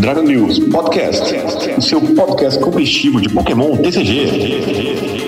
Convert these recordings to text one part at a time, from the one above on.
Dragon News Podcast, o seu podcast competitivo de Pokémon TCG.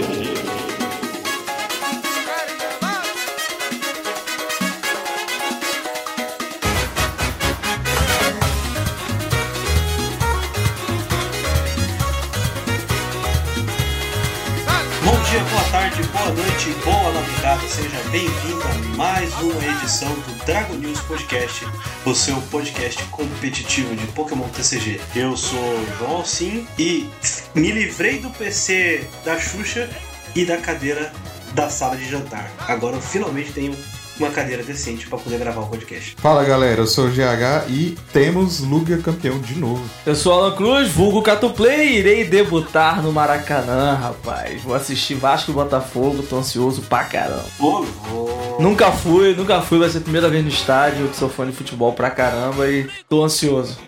Podcast, o seu podcast competitivo de Pokémon TCG. Eu sou João Alcim e me livrei do PC da Xuxa e da cadeira da sala de jantar. Agora eu finalmente tenho uma cadeira decente para poder gravar o podcast. Fala galera, eu sou o GH e temos Lugia campeão de novo. Eu sou Alan Cruz, vulgo Catuplay, e irei debutar no Maracanã, rapaz. Vou assistir Vasco e Botafogo, tô ansioso pra caramba. Ô, ô. Nunca fui, nunca fui, vai ser a primeira vez no estádio, que sou fã de futebol pra caramba e tô ansioso.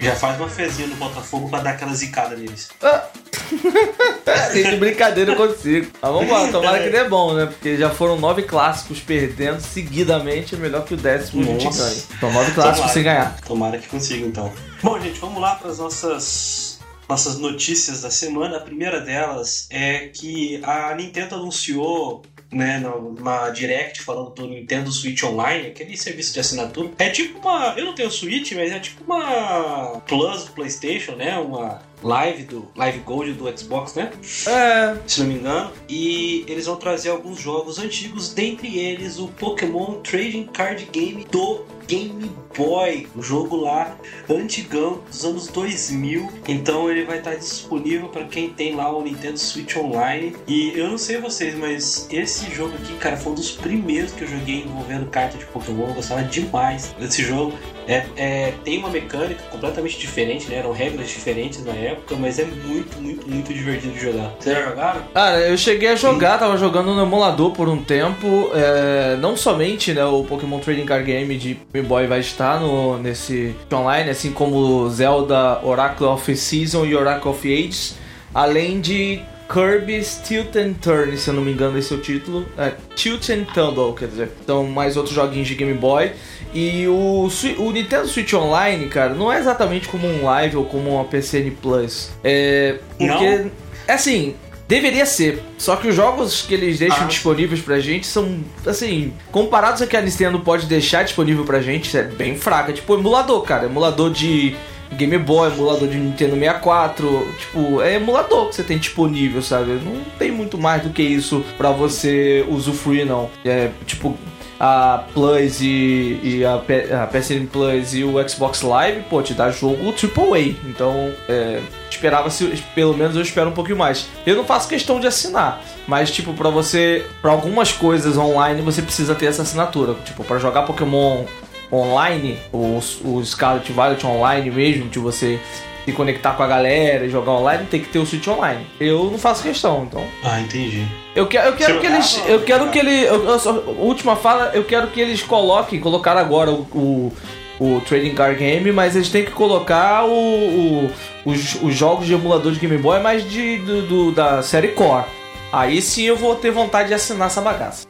Já faz uma fezinha no Botafogo pra dar aquela zicada neles. Ah. De brincadeira eu consigo. Mas vamos lá, tomara que dê bom, né? Porque já foram nove clássicos perdendo seguidamente, é melhor que o décimo a gente Nossa. ganhe. Então nove clássicos Tomara. sem ganhar. Tomara que consiga, então. Bom, gente, vamos lá para as nossas, nossas notícias da semana. A primeira delas é que a Nintendo anunciou né, numa direct falando do Nintendo Switch Online, aquele serviço de assinatura. É tipo uma. Eu não tenho Switch, mas é tipo uma Plus do PlayStation, né? Uma live do Live Gold do Xbox, né? É, se não me engano, e eles vão trazer alguns jogos antigos, dentre eles o Pokémon Trading Card Game do Game Boy, o jogo lá antigão dos anos 2000. Então ele vai estar disponível para quem tem lá o Nintendo Switch Online. E eu não sei vocês, mas esse jogo aqui, cara, foi um dos primeiros que eu joguei envolvendo carta de Pokémon. Eu gostava demais desse jogo. É, é, tem uma mecânica completamente diferente, né? Eram regras diferentes na época, mas é muito, muito, muito divertido de jogar. Vocês já jogaram? Cara, eu cheguei a jogar, tava jogando no emulador por um tempo. é, não somente né, o Pokémon Trading Card Game de Game Boy vai estar no, nesse online, assim como Zelda Oracle of Season e Oracle of Ages, além de Kirby's Tilt and Turn, se eu não me engano esse é o título. É, Tilt and Tumble, quer dizer. Então, mais outros joguinhos de Game Boy. E o, o Nintendo Switch Online, cara, não é exatamente como um live ou como uma PCN Plus. É. Porque. Não? É assim, Deveria ser. Só que os jogos que eles deixam Ah. disponíveis pra gente são, assim, comparados a que a Nintendo pode deixar disponível pra gente, é bem fraca. Tipo, emulador, cara. Emulador de Game Boy, emulador de Nintendo 64. Tipo, é emulador que você tem disponível, sabe? Não tem muito mais do que isso pra você usufruir, não. É, tipo, a Plus e, e a, P- a PSN Plus e o Xbox Live, pô, te dá jogo AAA. Então, é, esperava se pelo menos eu espero um pouquinho mais. Eu não faço questão de assinar, mas tipo para você, para algumas coisas online você precisa ter essa assinatura, tipo para jogar Pokémon online, o, o Scarlet Violet online mesmo, de você se conectar com a galera e jogar online, tem que ter o Switch online. Eu não faço questão, então. Ah, entendi. Eu quero, eu quero Você que eles. jogava? Eu quero que ele. eu- eu só- última fala, eu quero que eles coloquem, colocaram agora o, o, o Trading Card Game, mas eles têm que colocar o, o- os, os jogos de emulador de Game Boy, mas de, do, do- da série Core. Aí sim eu vou ter vontade de assinar essa bagaça.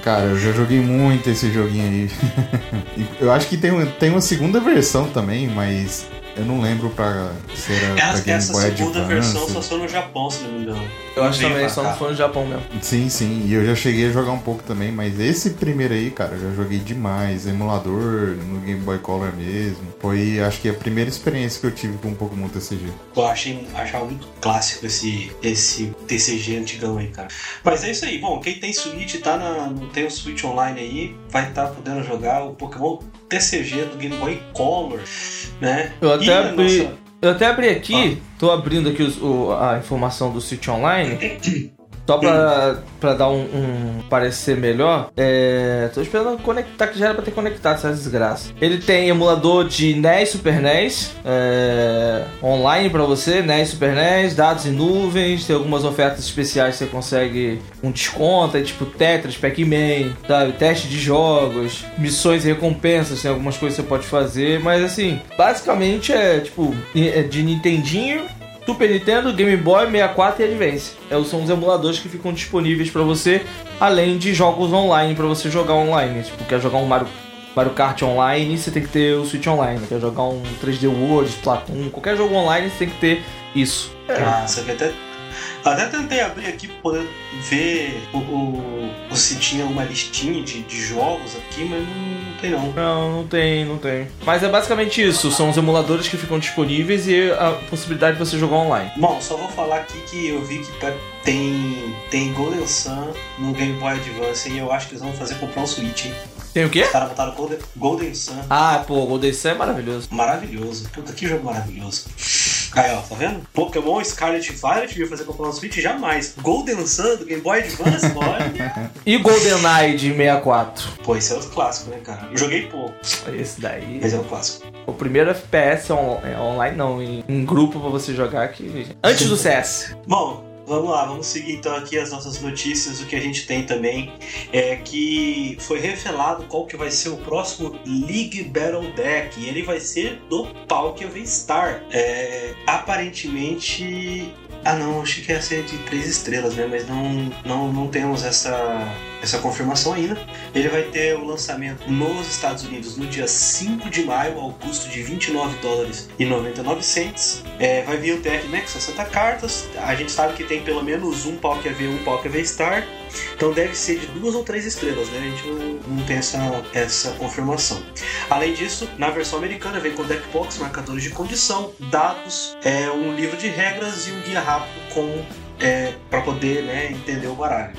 Cara, eu já joguei muito esse joguinho aí. Eu acho que tem, tem uma segunda versão também, mas eu não lembro pra ser a, pra Essa, Game essa Boy segunda Advance. versão só sou no Japão, se não me engano. Eu acho também, pra só cá. não foi no Japão mesmo. Sim, sim, e eu já cheguei a jogar um pouco também, mas esse primeiro aí, cara, eu já joguei demais. Emulador, no Game Boy Color mesmo. Foi, acho que, a primeira experiência que eu tive com um Pokémon TCG. Eu achei, achava muito clássico esse, esse TCG antigão aí, cara. Mas é isso aí. Bom, quem tem Switch, tá na, não tem o Switch Online aí, vai estar podendo jogar o Pokémon TCG do Game Boy Color, né? Eu até abri, nossa- eu até abri aqui, tô abrindo aqui os- o- a informação do Switch Online. Só pra, pra dar um, um parecer melhor, é, tô esperando conectar, que já era pra ter conectado essa desgraça. Ele tem emulador de NES, Super NES, é, online pra você, NES, Super NES, dados em nuvens, tem algumas ofertas especiais que você consegue um desconto, aí, tipo Tetris, Pac-Man, sabe? Teste de jogos, missões e recompensas, tem algumas coisas que você pode fazer, mas assim, basicamente é tipo é de Nintendinho Super Nintendo, Game Boy, 64 e Advance. É, são os emuladores que ficam disponíveis pra você, além de jogos online pra você jogar online. Tipo, quer jogar um Mario Mario Kart Online, você tem que ter o Switch Online. Quer jogar um 3D World, Splatoon, qualquer jogo online, você tem que ter isso. Ah, você quer até. Até tentei abrir aqui pra poder ver o, o- o- se tinha uma listinha de, de jogos aqui, mas não, tem não. Não, não tem, não tem. Mas é basicamente isso, são os emuladores que ficam disponíveis e a possibilidade de você jogar online. Bom, só vou falar aqui que eu vi que tem, tem Golden Sun no Game Boy Advance e eu acho que eles vão fazer comprar um Switch, hein? Tem o quê? Os caras botaram Golden, Golden Sun. Ah, pô, Golden Sun é maravilhoso. Maravilhoso. Puta, que jogo maravilhoso. Aí, ó, tá vendo? Pokémon Scarlet Violet ia fazer um Switch? Jamais. Golden Sun do Game Boy Advance, olha. E GoldenEye de 64? Pô, esse é outro clássico, né, cara? Eu joguei pouco, Esse daí. mas é um clássico. O primeiro FPS on- é online, não, em, em grupo pra você jogar aqui. Antes do CS. Bom, vamos lá, vamos seguir então aqui as nossas notícias. O que a gente tem também é que foi revelado qual que vai ser o próximo League Battle Deck. E ele vai ser do Palkia V-Star. É, aparentemente. Ah não, achei que ia ser de três estrelas, né? Mas não, não, não temos essa, essa confirmação ainda. Ele vai ter o lançamento nos Estados Unidos no dia 5 de maio, ao custo de 29 dólares e 99 cents. É, vai vir o com 60 cartas. A gente sabe que tem pelo menos um Palkia V e um Palkia V-Star. Então deve ser de duas ou três estrelas, né? A gente não, não tem essa, essa confirmação. Além disso, na versão americana vem com deck box, marcadores de condição, dados, é, um livro de regras e um guia rápido com é, para poder né, entender o baralho.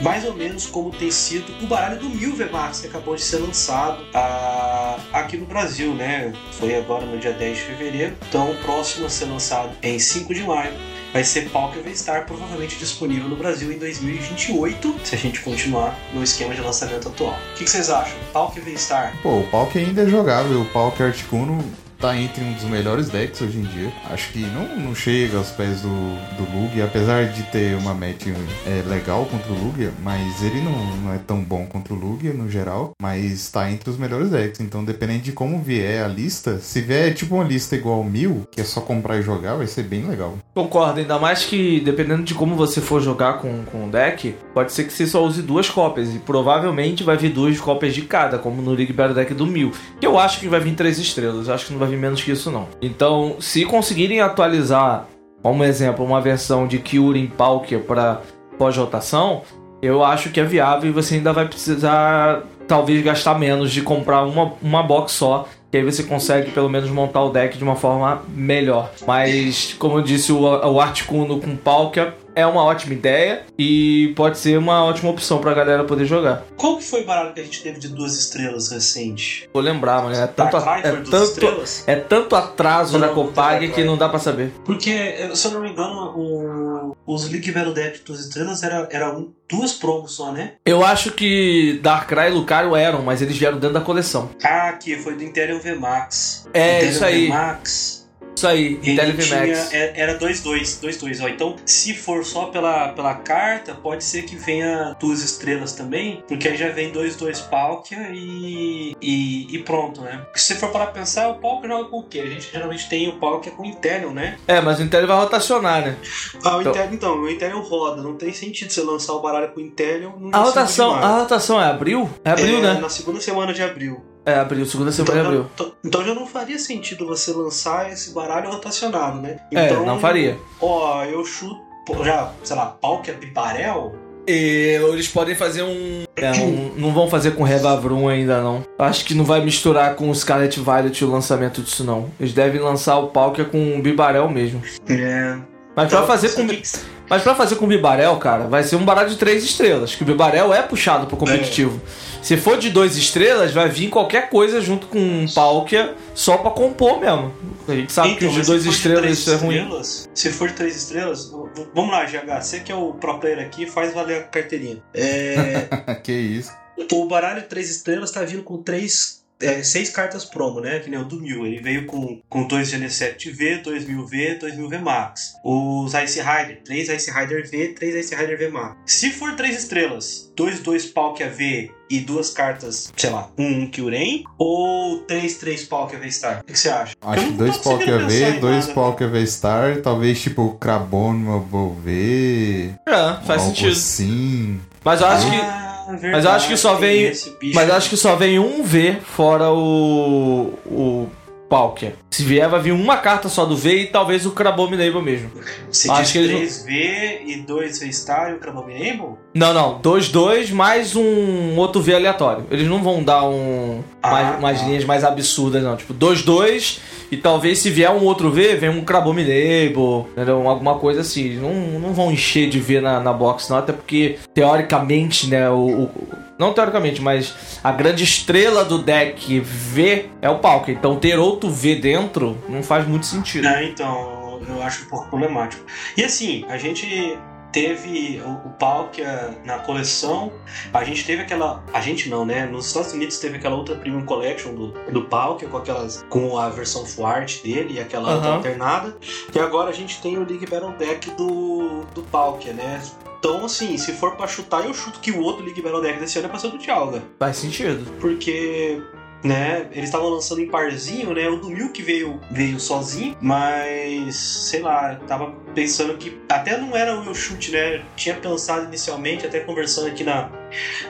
Mais ou menos como tem sido o baralho do Mil VMAX, que acabou de ser lançado ah, aqui no Brasil, né? Foi agora no dia 10 de fevereiro. Então, o próximo a ser lançado é em 5 de maio vai ser Palkia V-Star, provavelmente disponível no Brasil em 2028, se a gente continuar no esquema de lançamento atual. O que, que vocês acham? Palkia V-Star? Pô, o Palk ainda é jogável. O Palk Articuno tá entre um dos melhores decks hoje em dia. Acho que não, não chega aos pés do, do Lugia, apesar de ter uma match é, legal contra o Lugia, mas ele não, não é tão bom contra o Lugia no geral, mas tá entre os melhores decks. Então, dependendo de como vier a lista, se vier tipo uma lista igual mil, que é só comprar e jogar, vai ser bem legal. Concordo, ainda mais que dependendo de como você for jogar com, com o deck, pode ser que você só use duas cópias. E provavelmente vai vir duas cópias de cada, como no League Battle Deck do 1000. Que eu acho que vai vir três estrelas, acho que não vai vir menos que isso não. Então, se conseguirem atualizar, como exemplo, uma versão de Kyurem Palkia para pós-rotação, eu acho que é viável e você ainda vai precisar talvez gastar menos de comprar uma, uma box só que aí você consegue pelo menos montar o deck de uma forma melhor. Mas, como eu disse, o, o Articuno com Palkia é uma ótima ideia e pode ser uma ótima opção pra galera poder jogar. Qual que foi o baralho que a gente teve de duas estrelas recente? Vou lembrar, mano, é tanto, Darkrai é tanto, é tanto atraso Não, na Copag que não dá pra saber. Porque, se eu não me engano, o- os League Battle Deck duas estrelas era, era um, duas promos só, né? Eu acho que Darkrai e Lucario eram, mas eles vieram dentro da coleção. Ah, aqui foi do Interior VMAX. É, Interior isso aí. VMAX. Isso aí, Ele tinha, é- era 2-2, 2-2, ó. Então, se for só pela, pela carta, pode ser que venha duas estrelas também, porque aí já vem 2-2 Palkia e, e, e pronto, né? Porque se você for para pensar, o Palkia joga com o quê? A gente geralmente tem o Palkia com o Interior, né? É, mas o Intelliv vai rotacionar, né? Ah, o Então- Interior, então, o Interior roda, não tem sentido você lançar o baralho com o Interior A rotação, 5 de a rotação é abril? É abril, É, né? Na segunda semana de abril. É abril, segunda semana de Então, abril. já, to- então já não faria sentido você lançar esse baralho rotacionado, né? É, Então, não faria. Ó, eu chuto, já, sei lá, Palkia Piparel? E eles podem fazer um. é, um- não vão fazer com Revavrum ainda não. Acho que não vai misturar com o Scarlet Violet o lançamento disso não. Eles devem lançar o Palkia com o Bibarel mesmo. É. Mas pra fazer com, que... mas para fazer com o Bibarel, cara, vai ser um baralho de três estrelas. Que o Bibarel é puxado pro competitivo. Se for de duas estrelas, vai vir qualquer coisa junto com um Palkia só pra compor mesmo. A gente sabe que os de Então, for de estrelas três isso é ruim. estrelas, Se for de três estrelas, vamos lá, GH, você que é o pro player aqui, faz valer a carteirinha. É, que isso. o baralho de três estrelas tá vindo com três. É, seis cartas promo, né? Que nem o do Mil. Ele veio com, com dois GN7V, 2000V, 2000V Max. Os Ice Rider, três Ice Rider V, três Ice Rider V Max. Se for três estrelas, dois, dois Palkia V e duas cartas, sei lá, um, Kyurem, ou três, três Palkia V Star? O que você acha? Eu Acho que dois Palkia pensar V, dois nada. Palkia V-Star, talvez tipo Crabono V, É, faz algo sentido. assim. Mas eu acho que. Ah, verdade, Mas eu acho que só vem-. Mas acho que só vem um V fora o. o Palkia. Se vier, vai vir uma carta só do V e talvez o Crabominable mesmo. Você acho diz que eles 3V e 2 V-Star e o Crabominable? Não, não. 2-2 mais um outro V aleatório. Eles não vão dar um. Ah, mais, umas tá. linhas mais absurdas, não. Tipo, 2-2 e talvez se vier um outro V, vem um Crabominable, entendeu? Alguma coisa assim. Não, não vão encher de V na, na box, não. Até porque, teoricamente, né, o. o- não teoricamente, mas a grande estrela do deck V é o Palkia. Então ter outro V dentro não faz muito sentido. É, então, eu acho um pouco problemático. E assim, a gente teve o, o Palkia na coleção, a gente teve aquela. A gente não, né? Nos Estados Unidos teve aquela outra Premium Collection do, do Palkia com aquelas. com a versão full art dele e aquela outra Aham. alternada. E agora a gente tem o League Battle Deck do, do Palkia, né? Então, assim, se for pra chutar, eu chuto que o outro League Battle Deck desse ano é pra ser do Dialga. Faz sentido. Porque, né, eles estavam lançando em parzinho, né? O do Milk veio, veio sozinho, mas sei lá, tava pensando que até não era o meu chute, né? Eu tinha pensado inicialmente, até conversando aqui na,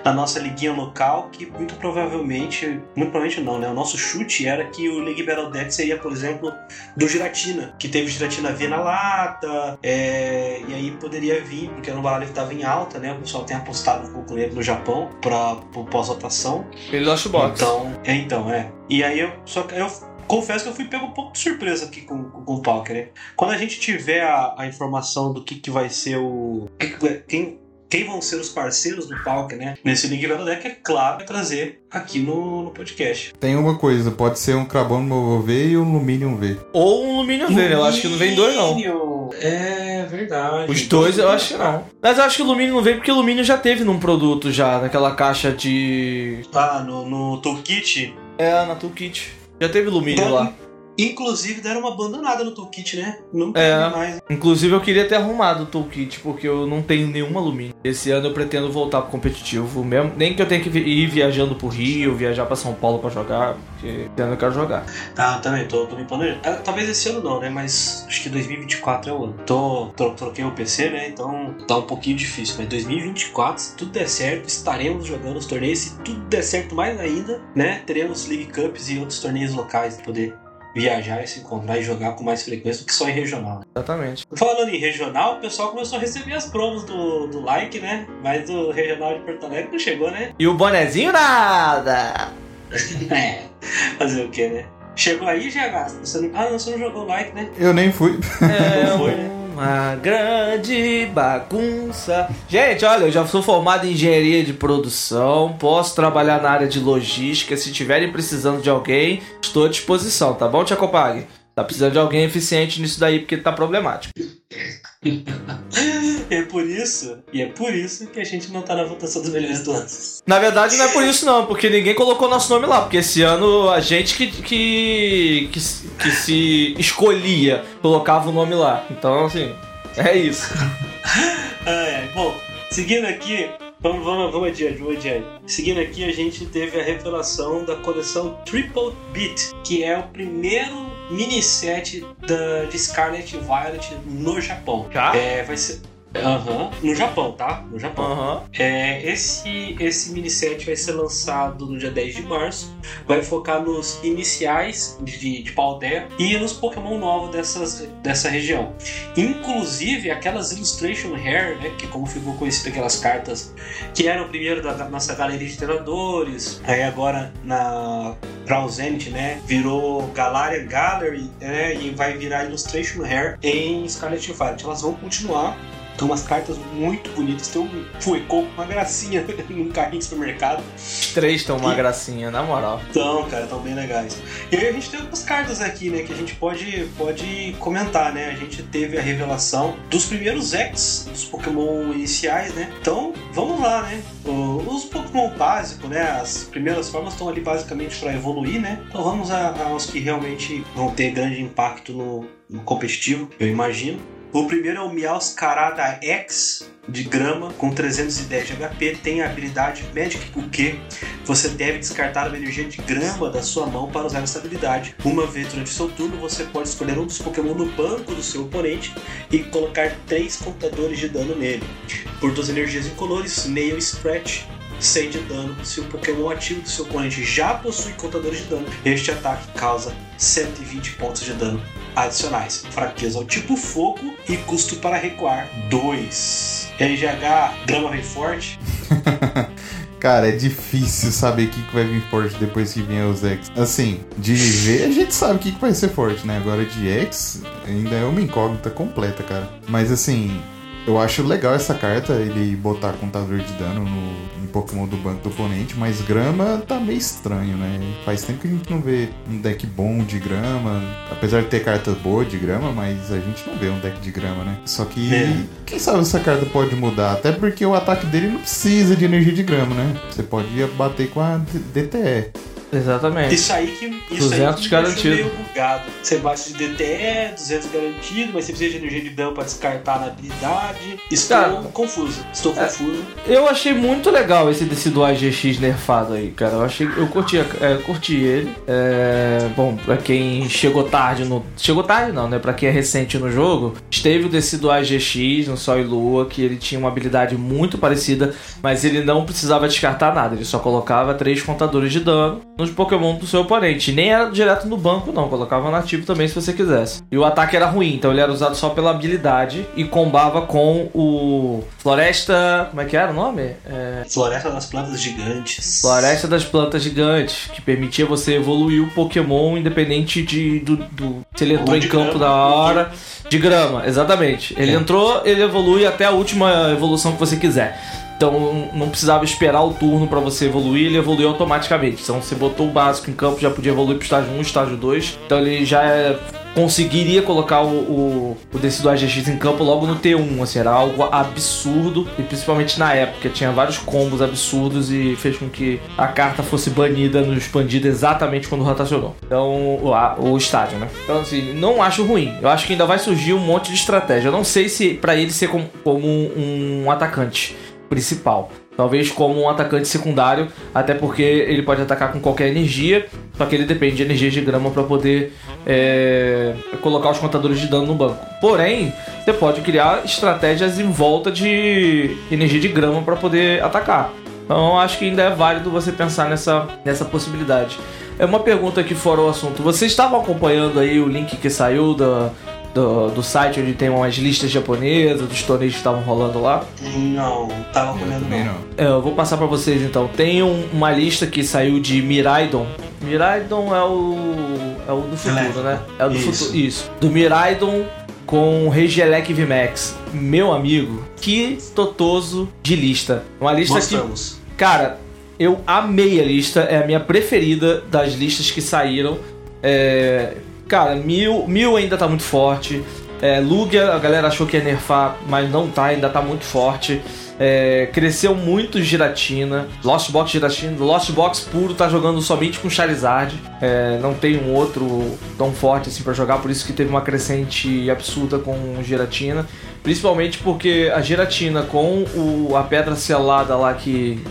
na nossa liguinha local, que muito provavelmente, muito provavelmente não, né? O nosso chute era que o League Battle Deck seria, por exemplo, do Giratina, que teve Giratina V na lata, é, e aí poderia vir, porque no Baralho estava em alta, né? O pessoal tem apostado um pouco nele no Japão para pós-votação. Ele Lost Box. Então, é, então, é. E aí eu só eu confesso que eu fui pego um pouco de surpresa aqui com, com, com o Palker, né? Quando a gente tiver a, a informação do que, que vai ser o. que que- Quem, quem vão ser os parceiros do Palker, né? Nesse Link Deck, é claro, vai trazer aqui no, no podcast. Tem uma coisa, pode ser um Crabono V e um Luminium V. Ou um Luminium V, eu acho que não vem dois, não. É verdade. Os dois eu acho que não. Mas eu acho que o Lumínio não veio porque o Lumínio já teve num produto já, naquela caixa de. Ah, no, no Toolkit. É, na Toolkit. Já teve Lumínio lá. Inclusive deram uma abandonada no Toolkit, né? Não tem É. mais. Inclusive eu queria ter arrumado o Toolkit, porque eu não tenho nenhum alumínio. Esse ano eu pretendo voltar pro competitivo mesmo. Nem que eu tenha que ir viajando pro Rio, viajar pra São Paulo pra jogar, porque esse ano eu quero jogar. Tá, também, tô, tô me planejando. Ah, talvez esse ano não, né? Mas acho que 2024 é o ano. Tô, tro- troquei o PC, né? Então tá um pouquinho difícil. Mas 2024, se tudo der certo, estaremos jogando os torneios. Se tudo der certo mais ainda, né? Teremos League Cups e outros torneios locais pra poder viajar e se encontrar e jogar com mais frequência do que só em regional. Exatamente. Falando em regional, o pessoal começou a receber as promos do, do like, né? Mas do regional de Porto Alegre não chegou, né? E o bonezinho nada! É. Fazer o quê, né? Chegou aí, GH? Você não... Ah, não, você não jogou like, né? Eu nem fui. É Não foi, né? Uma grande bagunça. Gente, olha, eu já sou formado em engenharia de produção, posso trabalhar na área de logística. Se tiverem precisando de alguém, estou à disposição, tá bom, Tia Copag? Tá precisando de alguém eficiente nisso daí, porque tá problemático. É por isso, e é por isso que a gente não tá na votação dos melhores do ano. Na verdade, não é por isso não, porque ninguém colocou nosso nome lá, porque esse ano a gente que, que, que, se- que se escolhia colocava o nome lá. Então, assim, é isso. Ah, é. Bom, seguindo aqui, vamos, vamos, vamos adiante, vamos adiante. Seguindo aqui, a gente teve a revelação da coleção Triple Beat, que é o primeiro mini set da, de Scarlet Violet no Japão. Já? É, vai ser. Aham, no Japão, tá? No Japão. Aham. É, esse, esse mini set vai ser lançado no dia 10 de março. Vai focar nos iniciais de, de Paldea e nos Pokémon novos dessas, dessa região. Inclusive aquelas Illustration Hair, né, que como ficou conhecido aquelas cartas que eram primeiro da, da nossa galeria de treinadores, aí agora na Crown Zenith, né, virou Galarian Gallery, né, e vai virar Illustration Hair em Scarlet Violet. Elas vão continuar tem umas cartas muito bonitas. Tem um Fueco com uma gracinha num carrinho de supermercado. Os três estão uma E- gracinha, na moral. Então, cara, estão bem legais. E aí a gente tem algumas cartas aqui, né, que a gente pode, pode comentar, né? A gente teve a revelação dos primeiros X dos Pokémon iniciais, né? Então, vamos lá, né? Os Pokémon básicos, né? As primeiras formas estão ali basicamente para evoluir, né? Então vamos aos que realmente vão ter grande impacto no, no competitivo, eu imagino. O primeiro é o Meowscarada X de grama com 310 de HP, tem a habilidade Magic Bouquet. Você deve descartar uma energia de grama da sua mão para usar essa habilidade. Uma vez durante seu turno, você pode escolher um dos Pokémon no banco do seu oponente e colocar três contadores de dano nele. Por duas energias incolores, Nail Scratch. 100 de dano se o Pokémon ativo do seu oponente já possui contadores de dano. Este ataque causa 120 pontos de dano adicionais. Fraqueza ao tipo fogo e custo para recuar 2. RGH, drama vem forte. Cara, é difícil saber o que, que vai vir forte depois que vier os X. Assim, de V a gente sabe o que, que vai ser forte, né? Agora de X ainda é uma incógnita completa, cara. Mas assim, eu acho legal essa carta, ele botar contador de dano no, em Pokémon do banco do oponente, mas grama tá meio estranho, né? Faz tempo que a gente não vê um deck bom de grama, apesar de ter cartas boas de grama, mas a gente não vê um deck de grama, né? Só que, É. quem sabe essa carta pode mudar, até porque o ataque dele não precisa de energia de grama, né? Você pode bater com a DTE. Exatamente. Isso aí que. Isso 200 aí que garantido. meio bugado. Você bate de DTE, 200 garantido, mas você precisa de energia de dano pra descartar na habilidade. Estou Cara, confuso. Estou é- confuso. Eu achei muito legal esse Decidueye GX nerfado aí, cara. Eu achei, eu curti, é, curti ele. É, bom, pra quem chegou tarde no, chegou tarde não, né? Pra quem é recente no jogo, teve o Decidueye GX no Sol e Lua que ele tinha uma habilidade muito parecida, mas ele não precisava descartar nada. Ele só colocava três contadores de dano nos Pokémon do seu oponente. Nem era direto no banco não, colocava no ativo também se você quisesse. E o ataque era ruim, então ele era usado só pela habilidade e combava com o Floresta, como é que era o nome? É, Floresta das Plantas Gigantes. Floresta das Plantas Gigantes, que permitia você evoluir o Pokémon independente de do, do- se ele entrou Ou em campo grama. da hora. De grama, exatamente. Ele É. entrou, ele evolui até a última evolução que você quiser. Então não precisava esperar o turno pra você evoluir, ele evoluiu automaticamente. Então você botou o básico em campo, já podia evoluir pro estágio 1, estágio 2. Então ele já é- conseguiria colocar o, o, o Decidueye GX em campo logo no T1, assim, era algo absurdo, e principalmente na época, tinha vários combos absurdos e fez com que a carta fosse banida no expandido exatamente quando rotacionou. Então, o, a- o estádio, né? Então, assim, não acho ruim. Eu acho que ainda vai surgir um monte de estratégia. Eu não sei se pra ele ser como, como um, um atacante principal. Talvez como um atacante secundário, até porque ele pode atacar com qualquer energia, só que ele depende de energias de grama para poder é, colocar os contadores de dano no banco. Porém, você pode criar estratégias em volta de energia de grama para poder atacar. Então, acho que ainda é válido você pensar nessa, nessa possibilidade. É uma pergunta aqui fora o assunto. Vocês estavam acompanhando aí o link que saiu da, do, do site onde tem umas listas japonesas dos torneios que estavam rolando lá? Não, tava também não. não. É, eu vou passar pra vocês então. Tem um- uma lista que saiu de Miraidon. Miraidon é o. É o do futuro, Elétrico. né? É o do Isso. futuro. Isso. Do Miraidon com Regielec VMAX. Meu amigo, que totoso de lista. Uma lista que. Gostamos. Cara, eu amei a lista, é a minha preferida das listas que saíram. É, cara, mil, mil ainda tá muito forte. É, Lugia, a galera achou que ia nerfar, mas não tá, ainda tá muito forte. É, cresceu muito Giratina. Lost Box Giratina. Lost Box puro tá jogando somente com Charizard. É, não tem um outro tão forte assim pra jogar, por isso que teve uma crescente absurda com Giratina. Principalmente porque a Giratina com o, a pedra selada lá que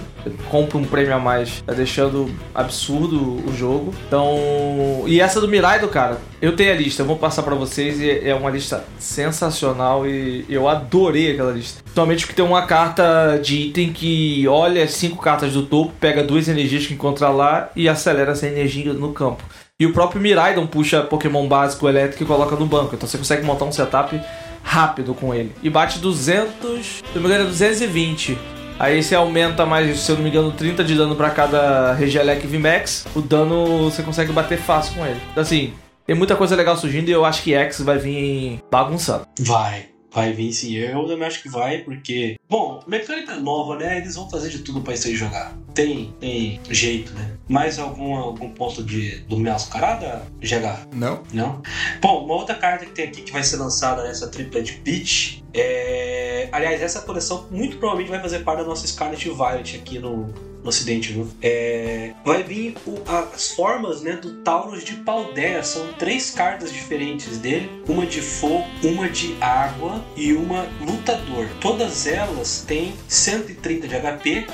compra um prêmio a mais, tá deixando absurdo o jogo. Então. E essa do Miraido, cara, eu tenho a lista, eu vou passar pra vocês e é uma lista sensacional e eu adorei aquela lista. Principalmente porque tem uma carta de item que olha cinco cartas do topo, pega duas energias que encontra lá e acelera essa energia no campo. E o próprio Miraidon puxa Pokémon básico elétrico e coloca no banco. Então você consegue montar um setup rápido com ele. E bate 200, se não me engano é 220. Aí você aumenta mais, se eu não me engano, 30 de dano pra cada Regielec VMAX. O dano você consegue bater fácil com ele. Então assim, tem muita coisa legal surgindo e eu acho que X vai vir bagunçando. Vai. Vai vir sim. Eu também acho que vai, porque. Bom, mecânica nova, né? Eles vão fazer de tudo pra isso aí jogar. Tem, tem jeito, né? Mais algum, algum ponto de, do mascarada, GH? Não? Não? Bom, uma outra carta que tem aqui que vai ser lançada nessa Triplet Beach é. Aliás, essa coleção muito provavelmente vai fazer parte da nossa Scarlet Violet aqui no, no ocidente, viu? É, vai vir o- as formas né, do Taurus de Paldea. São três cartas diferentes dele: uma de fogo, uma de água e uma lutador. Todas elas têm 130 de HP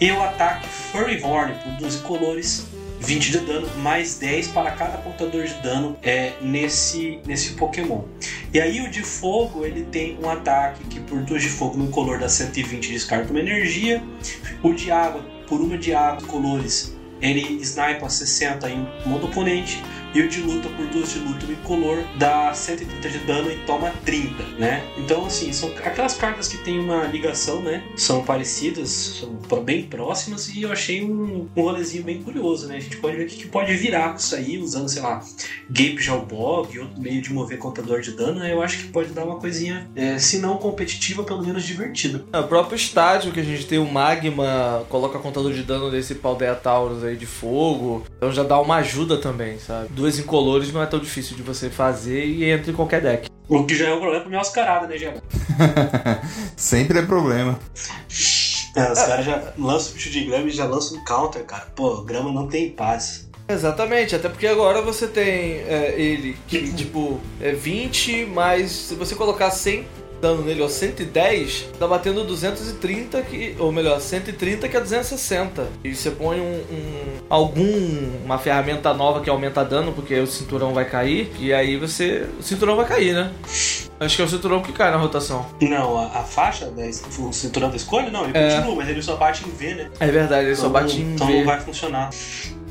e o ataque Furryhorn por 12 colores. 20 de dano, mais 10 para cada contador de dano é, nesse, nesse Pokémon. E aí o de fogo, ele tem um ataque que por duas de fogo no color dá 120 descarta uma energia. O de água, por uma de água colores, ele snipa 60 em modo oponente. E o de luta por duas de luta bicolor dá 130 de dano e toma 30, né? Então, assim, são aquelas cartas que tem uma ligação, né? São parecidas, são bem próximas e eu achei um, um rolezinho bem curioso, né? A gente pode ver o que, que pode virar com isso aí, usando, sei lá, Gape Jalbog, outro meio de mover contador de dano, né? Eu acho que pode dar uma coisinha, é, se não competitiva, pelo menos divertida. É, o próprio estádio que a gente tem o Magma, coloca contador de dano desse Paldea Taurus aí de fogo, então já dá uma ajuda também, sabe? Duas incolores não é tão difícil de você fazer e entra em qualquer deck. O que já é um problema pra minha mascarada, né, Gema? Sempre é problema. É, os caras já lançam o bicho de grama e já lançam um counter, cara. Pô, grama não tem paz. Exatamente, até porque agora você tem é, ele que, tipo, é 20, mas se você colocar 100 dano nele, ó, 110, tá batendo 230, que, ou melhor, 130 que é 260. E você põe um, um algum uma ferramenta nova que aumenta dano, porque o cinturão vai cair, e aí você. O cinturão vai cair, né? Acho que é o cinturão que cai na rotação. Não, a, a faixa, da, o cinturão da escolha, não, ele é. continua, mas ele só bate em V, né? É verdade, ele então, só bate em então V. Então não vai funcionar.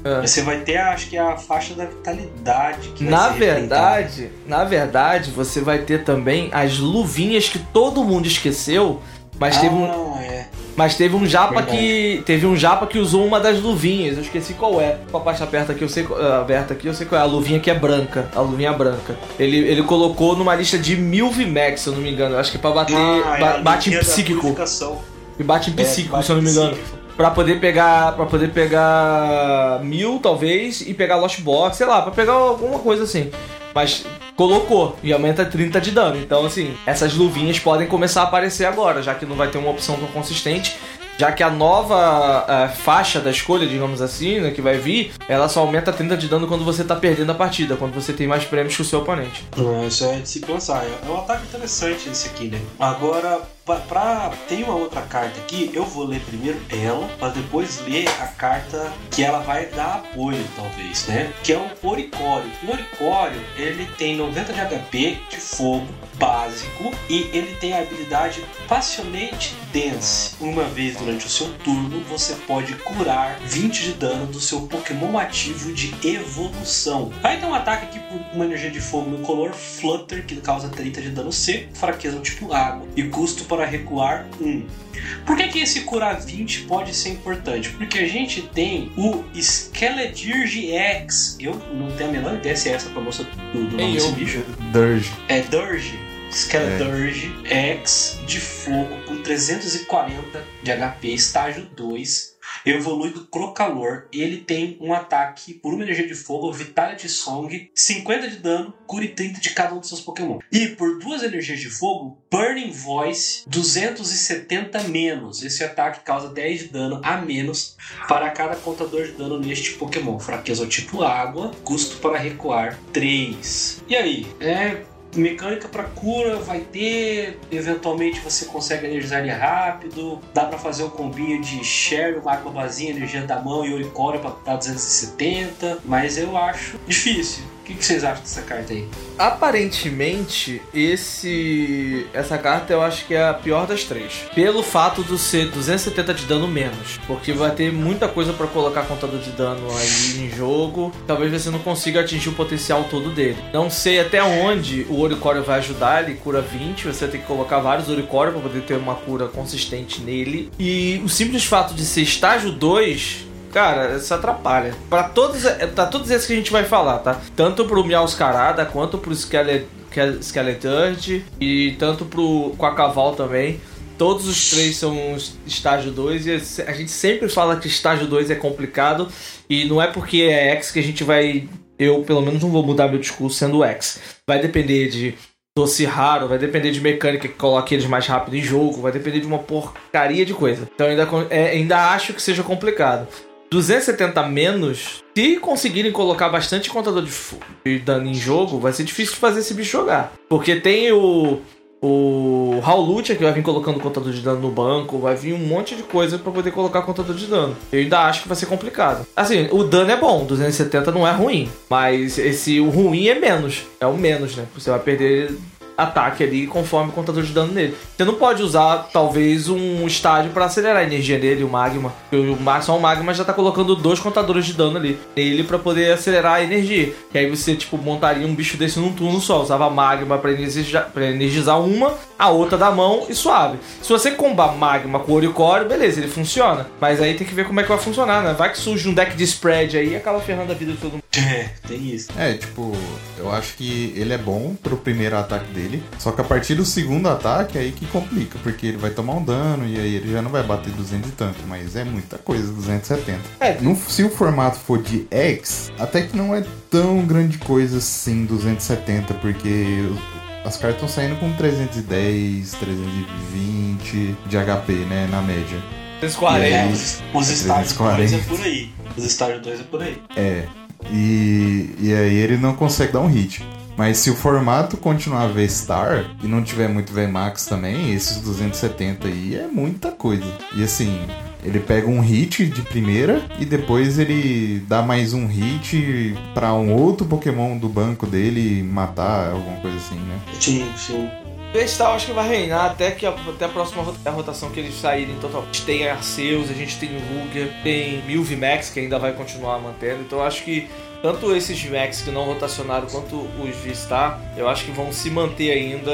É. Você vai ter, acho que a faixa da vitalidade. Que na verdade, na verdade, você vai ter também as luvinhas que todo mundo esqueceu, mas ah, teve um, é. mas teve um japa verdade. que teve um japa que usou uma das luvinhas. Eu esqueci qual é. Com a parte aberta aqui, eu sei uh, aberta aqui, eu sei qual é a luvinha que é branca, a luvinha branca. Ele, ele colocou numa lista de mil VMAX, se eu não me engano. Acho que é para bater ah, ba é bate em psíquico. E bate em psíquico, é, se eu não me engano. Psíquico para poder pegar para poder pegar mil talvez e pegar Lost Box, sei lá, para pegar alguma coisa assim. Mas colocou e aumenta 30 de dano. Então assim, essas luvinhas podem começar a aparecer agora, já que não vai ter uma opção tão consistente já que a nova uh, faixa da escolha, digamos assim, né, que vai vir, ela só aumenta 30 de dano quando você tá perdendo a partida, quando você tem mais prêmios que o seu oponente. Isso é de se pensar. É um ataque interessante esse aqui, né? Agora, pra, tem uma outra carta aqui, eu vou ler primeiro ela, para depois ler a carta que ela vai dar apoio, talvez, né? Que é o Oricório. O Oricório, ele tem 90 de HP de fogo, básico e ele tem a habilidade Passionate Dance. Uma vez durante o seu turno, você pode curar 20 de dano do seu Pokémon ativo de evolução. Aí tem um ataque aqui por uma energia de fogo no color Flutter, que causa 30 de dano seco, fraqueza tipo água, e custo para recuar 1. Por que, que esse curar 20 pode ser importante? Porque a gente tem o Skeledirge X. Eu não tenho a menor ideia se é essa a pronúncia do, do nome desse bicho. Durge. É Durge. Skeledirge é. X de fogo com 340 de HP, estágio 2. Evolui do Crocalor. Ele tem um ataque por uma energia de fogo, Vitality Song, 50 de dano, cure 30 de cada um dos seus Pokémon. E por duas energias de fogo, Burning Voice, 270 menos. Esse ataque causa 10 de dano a menos para cada contador de dano neste Pokémon. Fraqueza ao tipo água, custo para recuar 3. E aí? É mecânica para cura vai ter, eventualmente você consegue energizar ele rápido, dá para fazer um combinho de Share, uma Aquabazinha, energia da mão e Oricório para dar 270, mas eu acho difícil que, que vocês acham dessa carta aí? Aparentemente, esse essa carta eu acho que é a pior das três. Pelo fato de ser 270 de dano menos. Porque vai ter muita coisa para colocar contador de dano aí em jogo. Talvez você não consiga atingir o potencial todo dele. Não sei até onde o Oricório vai ajudar. Ele cura 20. Você ter que colocar vários Oricório para poder ter uma cura consistente nele. E o simples fato de ser estágio 2 Cara, isso atrapalha. Pra todos, tá todos esses que a gente vai falar, tá? Tanto pro Miauscarada quanto pro Skelet, Skeleturd e tanto pro Quacaval também. Todos os três são estágio 2 e a gente sempre fala que estágio 2 é complicado e não é porque é X que a gente vai. Eu, pelo menos, não vou mudar meu discurso sendo X. Vai depender de doce raro, vai depender de mecânica que coloque eles mais rápido em jogo, vai depender de uma porcaria de coisa. Então ainda, é, ainda acho que seja complicado. 270 menos, se conseguirem colocar bastante contador de, de dano em jogo, vai ser difícil fazer esse bicho jogar. Porque tem o. O Raul Lucha, que vai vir colocando contador de dano no banco, vai vir um monte de coisa para poder colocar contador de dano. Eu ainda acho que vai ser complicado. Assim, o dano é bom, 270 não é ruim, mas esse o ruim é menos, é o menos, né? Você vai perder ataque ali conforme o contador de dano nele. Você não pode usar, talvez, um estágio pra acelerar a energia nele, o magma. O só o magma já tá colocando dois contadores de dano ali nele pra poder acelerar a energia. E aí você, tipo, montaria um bicho desse num turno só. Usava magma pra energizar, pra energizar uma, a outra da mão e suave. Se você combar magma com Oricore, beleza, ele funciona. Mas aí tem que ver como é que vai funcionar, né? Vai que surge um deck de spread aí e acaba ferrando a vida de todo mundo. É, tem isso. É, tipo, eu acho que ele é bom pro primeiro ataque dele. Só que a partir do segundo ataque é aí que complica, porque ele vai tomar um dano e aí ele já não vai bater 200 e tanto. Mas é muita coisa, 270. É. No- se o formato for de X, até que não é tão grande coisa assim, 270, porque as cartas estão saindo com 310, 320 de HP, né, na média. 340. E É, aí, os, os é estágios 340. 2 é por aí. Os estágios 2 é por aí. É. E, e aí ele não consegue dar um hit. Mas se o formato continuar V-Star e não tiver muito VMAX também, esses 270 aí é muita coisa. E assim, ele pega um hit de primeira e depois ele dá mais um hit pra um outro Pokémon do banco dele matar, alguma coisa assim, né? Sim, sim. Esse tal acho que vai reinar até, que a, até a próxima a rotação que eles saírem totalmente. Tem Arceus, a gente tem Lugia, tem Mil VMAX que ainda vai continuar mantendo. Então acho que tanto esses VMAX que não rotacionaram quanto os V-Star, eu acho que vão se manter ainda,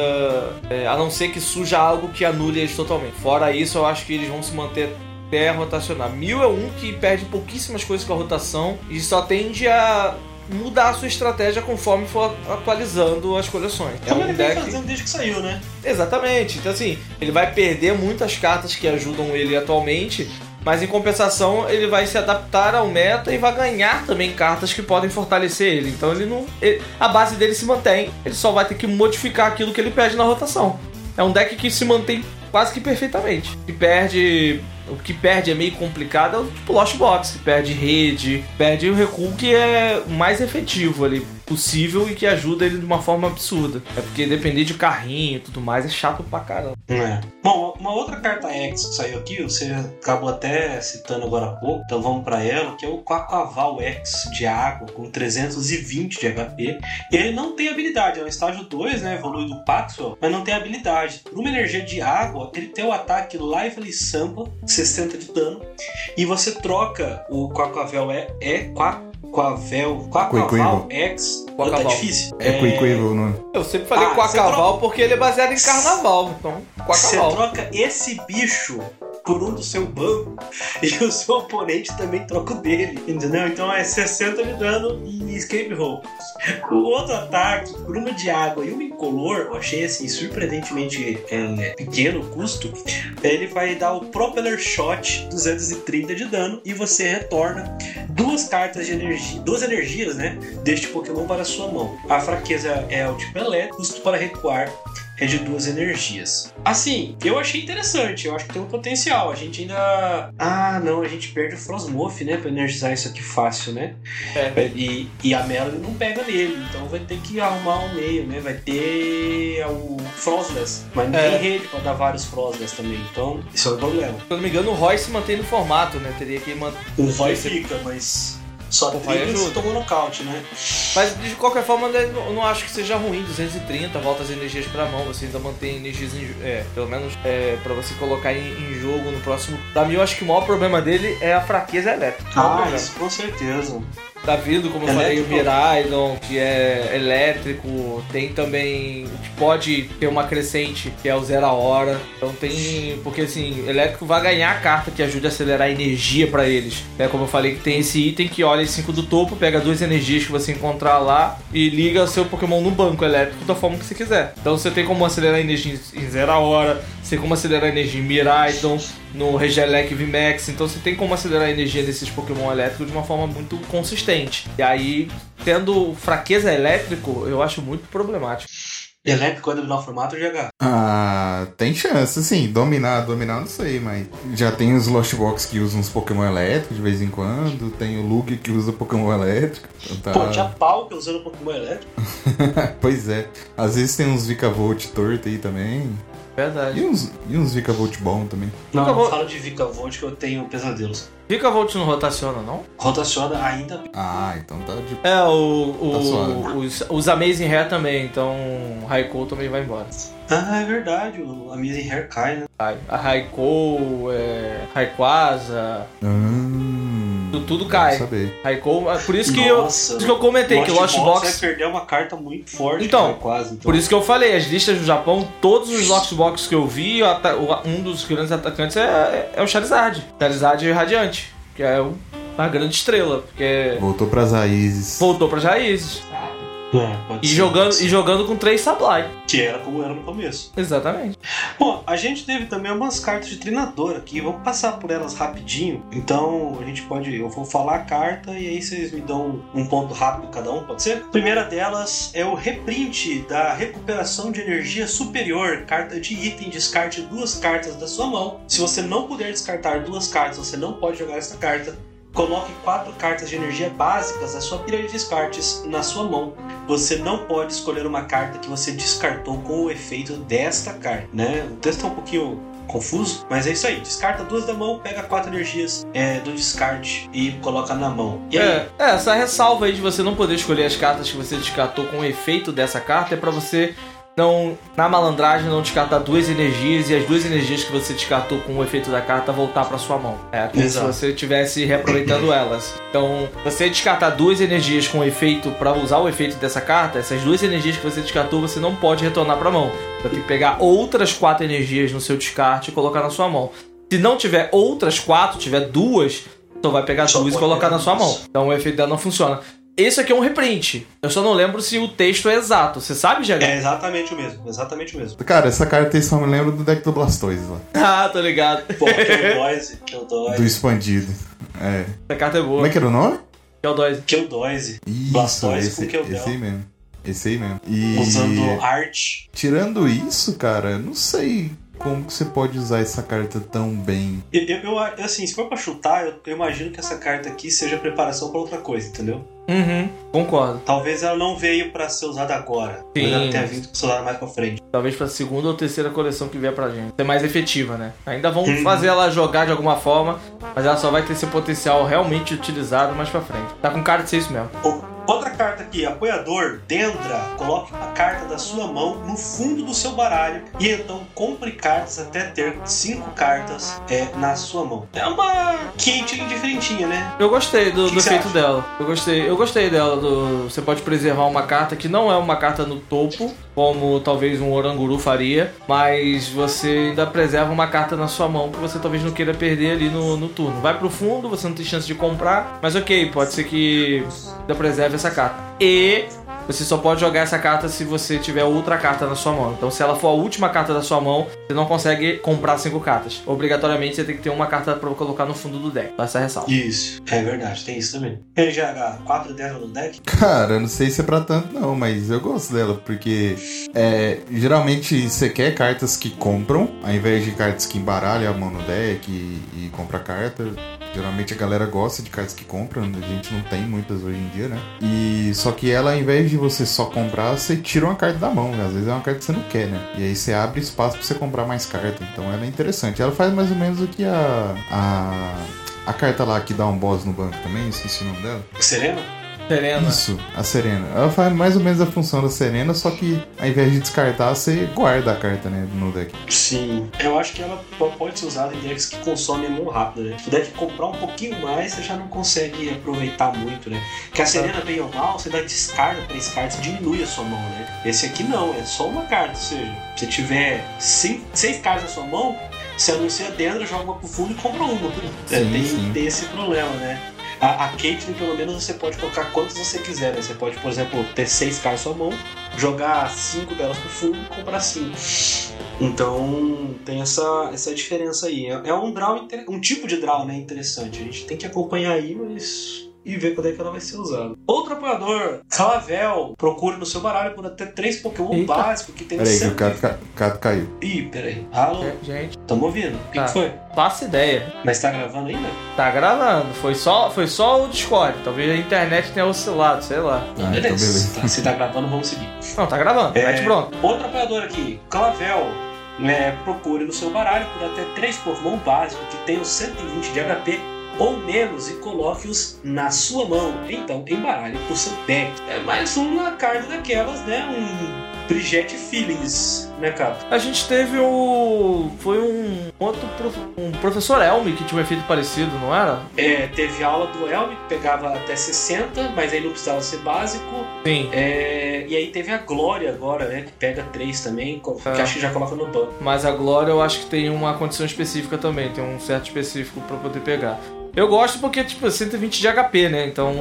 é, a não ser que surja algo que anule eles totalmente. Fora isso, eu acho que eles vão se manter até rotacionar. Mil é um que perde pouquíssimas coisas com a rotação e só tende a mudar a sua estratégia conforme for atualizando as coleções. É Como um ele vem deck fazendo desde que saiu, né? Exatamente. Então, assim, ele vai perder muitas cartas que ajudam ele atualmente, mas em compensação ele vai se adaptar ao meta e vai ganhar também cartas que podem fortalecer ele. Então, ele não. ele- a base dele se mantém, ele só vai ter que modificar aquilo que ele perde na rotação. É um deck que se mantém quase que perfeitamente. Que perde. O que perde é meio complicado é o tipo Lost Box, que perde rede, perde o recuo que é mais efetivo ali possível e que ajuda ele de uma forma absurda. É porque depender de carrinho e tudo mais é chato pra caramba. É. Bom, uma outra carta X que saiu aqui, você acabou até citando agora há pouco, então vamos pra ela, que é o Quacaval X de água, com 320 de HP. E ele não tem habilidade, é um estágio 2, né? Evolui do Paxwell, mas não tem habilidade. Por uma energia de água, ele tem o ataque Lively Sampa, 60 de dano, e você troca o Quacavel é, é Quacavel, Quacaval Quacaval. X. Quacaval. Tá difícil. É, nome. Eu sempre falei Ah, Quacaval porque ele é baseado em carnaval. Então, Você Quacaval. troca esse bicho por um do seu banco e o seu oponente também troca o dele, entendeu? Então é 60 de dano e escape roll. O outro ataque, por uma de água e uma incolor, eu achei assim surpreendentemente é, pequeno o custo. Ele vai dar o Propeller Shot 230 de dano e você retorna duas cartas de energia, duas energias, né, deste Pokémon para a sua mão. A fraqueza é o tipo elétrico, custo para recuar é de duas energias. Assim, eu achei interessante, eu acho que tem um potencial. A gente ainda. Ah, não, a gente perde o Frosmoth, né? Pra energizar isso aqui fácil, né? É. E, e a Melody não pega nele, então vai ter que arrumar um meio, né? Vai ter o Frostless, mas não É. tem rede pra dar vários Frostless também, então isso é um problema. Se eu não me engano, o Roy se mantém no formato, né? Teria que manter. O Vai fica, mas. Só se ajuda. tomou nocaute, né? Mas de qualquer forma, né, eu não acho que seja ruim. 230, volta as energias pra mão. Você ainda mantém energias em, é, pelo menos é, pra você colocar em, em jogo no próximo. Pra mim, eu acho que o maior problema dele é a fraqueza elétrica. Ah, problema. isso com certeza. Tá vindo, como eu falei, o Elétrico. Miraidon, que é elétrico. Tem também que pode ter uma crescente, que é o zero a hora. Então tem. Porque assim, elétrico vai ganhar a carta que ajude a acelerar a energia pra eles. É como eu falei que tem esse item que olha em 5 do topo, pega duas energias que você encontrar lá e liga seu Pokémon no banco elétrico da forma que você quiser. Então você tem como acelerar a energia em zero a hora, você tem como acelerar a energia em Miraidon, no Regelec VMAX, então você tem como acelerar a energia desses Pokémon elétricos de uma forma muito consistente. E aí, tendo fraqueza elétrico, eu acho muito problemático. Elétrico é dominar o formato GH. Ah, tem chance, sim. Dominar, dominar, não sei, mas já tem os Lost Box que usam uns Pokémon elétricos de vez em quando. Tem o Lugia que usa Pokémon elétrico. Então tá... Pô, tinha pau que usando Pokémon elétrico. pois é. Às vezes tem uns Vicavolt torto aí também. Verdade. E uns, e uns Vikavolt bom também. Não, Nunca não fala de Vicavolt que eu tenho pesadelos. Fica Volt não rotaciona, não? Rotaciona ainda bem. Ah, então tá de. É, o, o- Tá os, os Amazing Hair também, então Raikou também vai embora. Ah, é verdade, o Amazing Hair cai, né? Ai, A Raikou, é, Rayquaza, Hum, tudo, cai. saber. É por isso que, eu, por Nossa. isso que eu comentei que o Lost vai Box... perder uma carta muito forte, Então, cara, quase. Então. Por isso que eu falei, as listas do Japão, todos os Lost Box que eu vi, um dos grandes atacantes é, é o Charizard. Charizard Radiante, que é o- a grande estrela, porque Voltou pras raízes. voltou pras raízes. É, E ser, jogando, e jogando com três Sablai. Que era como era no começo. Exatamente. Bom, a gente teve também algumas cartas de treinador aqui, vamos passar por elas rapidinho. Então a gente pode, eu vou falar a carta e aí vocês me dão um ponto rápido cada um, pode ser? A primeira delas é o reprint da recuperação de energia superior, carta de item, descarte duas cartas da sua mão. Se você não puder descartar duas cartas, você não pode jogar essa carta. Coloque quatro cartas de energia básicas da sua pilha de descartes na sua mão. Você não pode escolher uma carta que você descartou com o efeito desta carta, né? O texto é um pouquinho confuso, mas é isso aí. Descarta duas da mão, pega quatro energias é, do descarte e coloca na mão. E É, é, essa ressalva aí de você não poder escolher as cartas que você descartou com o efeito dessa carta é pra você não, na malandragem, não descartar duas energias e as duas energias que você descartou com o efeito da carta voltar pra sua mão. É como Exato. se você estivesse reaproveitando elas. Então, você descartar duas energias com efeito pra usar o efeito dessa carta, essas duas energias que você descartou, você não pode retornar pra mão. Você tem que pegar outras quatro energias no seu descarte e colocar na sua mão. Se não tiver outras quatro, tiver duas, só vai pegar Só duas e colocar na sua mão. Então o efeito dela não funciona. Esse aqui é um reprint. Eu só não lembro se o texto é exato. Você sabe, GH? é exatamente o mesmo, exatamente o mesmo. Cara, essa carta aí só me lembra do deck do Blastoise lá. Ah, tô ligado. Pô, Killdoise, Killdoise, Do expandido. É. Essa carta é boa. Como é que era o nome? Que é o 2. Killdoise, Isso, Blastoise esse, com Keldeo. esse aí mesmo. Esse aí mesmo. E usando arte. tirando isso, cara, eu não sei como que você pode usar essa carta tão bem. Eu, eu- eu- assim, se for pra chutar, eu, eu imagino que essa carta aqui seja preparação pra outra coisa, entendeu? Uhum, concordo. Talvez ela não veio pra ser usada agora, mas Sim. ela tenha vindo pra ser usada mais pra frente. Talvez pra segunda ou terceira coleção que vier pra gente. Ser mais efetiva, né? Ainda vão Uhum. fazer ela jogar de alguma forma, mas ela só vai ter seu potencial realmente utilizado mais pra frente. Tá com cara de ser isso mesmo. Outra carta aqui, apoiador, Dendra, coloque uma carta da sua mão no fundo do seu baralho e então compre cartas até ter cinco cartas é, na sua mão. É uma Caitlyn diferentinha, né? Eu gostei do, Que do que efeito acha? dela. Eu gostei, eu gostei dela. Do, você pode preservar uma carta que não é uma carta no topo, como talvez um Oranguru faria, mas você ainda preserva uma carta na sua mão que você talvez não queira perder ali no, no turno. Vai pro fundo, você não tem chance de comprar, mas ok, pode ser que ainda preserve essa carta. E você só pode jogar essa carta se você tiver outra carta na sua mão. Então, se ela for a última carta da sua mão, você não consegue comprar cinco cartas. Obrigatoriamente, você tem que ter uma carta pra colocar no fundo do deck. Essa ressalva. Isso, é verdade, tem isso também. LGH, 4 dela no deck? Cara, eu não sei se é pra tanto não, mas eu gosto dela, porque é, geralmente você quer cartas que compram, ao invés de cartas que embaralham a mão no deck e, e compra carta. Geralmente a galera gosta de cartas que compram, a gente não tem muitas hoje em dia, né? E só que ela, ao invés de você só comprar, você tira uma carta da mão. Às vezes é uma carta que você não quer, né? E aí você abre espaço pra você comprar mais carta. Então ela é interessante. Ela faz mais ou menos o que a. a a carta lá que dá um boss no banco também, esqueci o nome dela. Serena? Serena. Isso, a Serena. Ela faz mais ou menos a função da Serena, só que ao invés de descartar, você guarda a carta, né, no deck. Sim. Eu acho que ela po- pode ser usada em decks que consomem muito rápido, né? Se o deck comprar um pouquinho mais, você já não consegue aproveitar muito, né? Que a Serena, bem ou mal, você dá descarga três cartas, diminui a sua mão, né? Esse aqui não, é só uma carta. Ou seja, se você tiver cinco, seis cartas na sua mão, você anuncia dentro, joga uma pro fundo e compra uma. É, Sim, tem, sim. tem esse problema, né? A, a Caitlyn, pelo menos, você pode colocar quantas você quiser, né? Você pode, por exemplo, ter seis cartas na sua mão, jogar cinco delas pro fundo e comprar cinco. Então tem essa, essa diferença aí. É, é um draw um tipo de draw né, interessante. A gente tem que acompanhar aí, mas. E ver quando é que ela vai ser usada. Outro apoiador, Clavel, procure no seu baralho por até três Pokémon Eita. básicos que tem Peraí, que o Cato, ca- Cato caiu. Ih, peraí. Alô? É, Gente, Tamo ouvindo. O que, Tá. que foi? faça ideia. Mas tá gravando ainda? Tá gravando. Foi só, foi só o Discord. Talvez a internet tenha oscilado, sei lá. Não, Ah, então beleza. Tá, se tá gravando, vamos seguir. Não, tá gravando. É, Mete pronto. Outro apoiador aqui, Clavel. é, procure no seu baralho por até 3 Pokémon básicos que tenham 120 de HP ou menos e coloque-os na sua mão. Então, embaralhe o seu deck. É mais uma carta daquelas, né? Um Brigitte Feelings, né, cara? A gente teve o. Foi um outro prof... um professor Elmi que tinha um efeito parecido, não era? É, teve aula do Elmi, que pegava até 60, mas aí não precisava ser básico. Sim. É, e aí teve a Glória agora, né? Que pega 3 também, co- que É. acho que já coloca no banco. Mas a Glória eu acho que tem uma condição específica também, tem um certo específico pra poder pegar. Eu gosto porque, tipo, 120 de HP, né? Então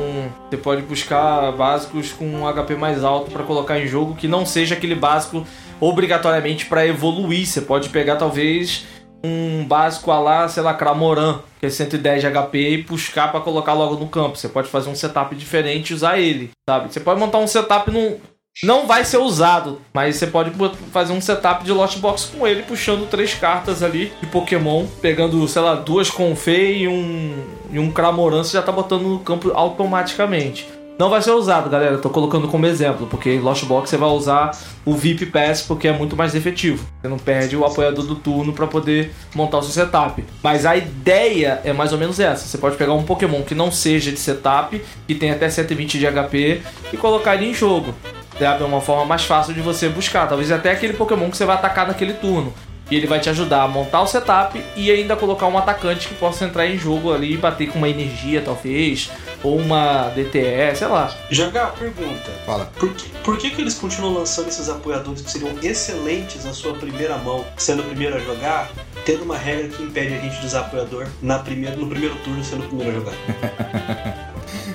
você pode buscar básicos com um HP mais alto pra colocar em jogo que não seja aquele básico obrigatoriamente pra evoluir. Você pode pegar talvez um básico a lá, sei lá, Cramoran, que é 110 de HP e buscar pra colocar logo no campo. Você pode fazer um setup diferente e usar ele, sabe? Você pode montar um setup num, não vai ser usado, mas você pode fazer um setup de Lost Box com ele, puxando três cartas ali de Pokémon, pegando, sei lá, duas Confei e um, e um Cramoran, você já tá botando no campo automaticamente. Não vai ser usado, galera, tô colocando como exemplo, porque Lost Box você vai usar o VIP Pass porque é muito mais efetivo. Você não perde o apoiador do turno pra poder montar o seu setup. Mas a ideia é mais ou menos essa. Você pode pegar um Pokémon que não seja de setup, que tem até 120 de HP, e colocar ele em jogo sabe? É uma forma mais fácil de você buscar. Talvez até aquele Pokémon que você vai atacar naquele turno. E ele vai te ajudar a montar o setup e ainda colocar um atacante que possa entrar em jogo ali e bater com uma energia, talvez. Ou uma DTE, sei lá. Jogar, pergunta. Fala. Por que, por que, que eles continuam lançando esses apoiadores que seriam excelentes na sua primeira mão, sendo o primeiro a jogar, tendo uma regra que impede a gente de usar apoiador na primeira, no primeiro turno sendo o primeiro a jogar?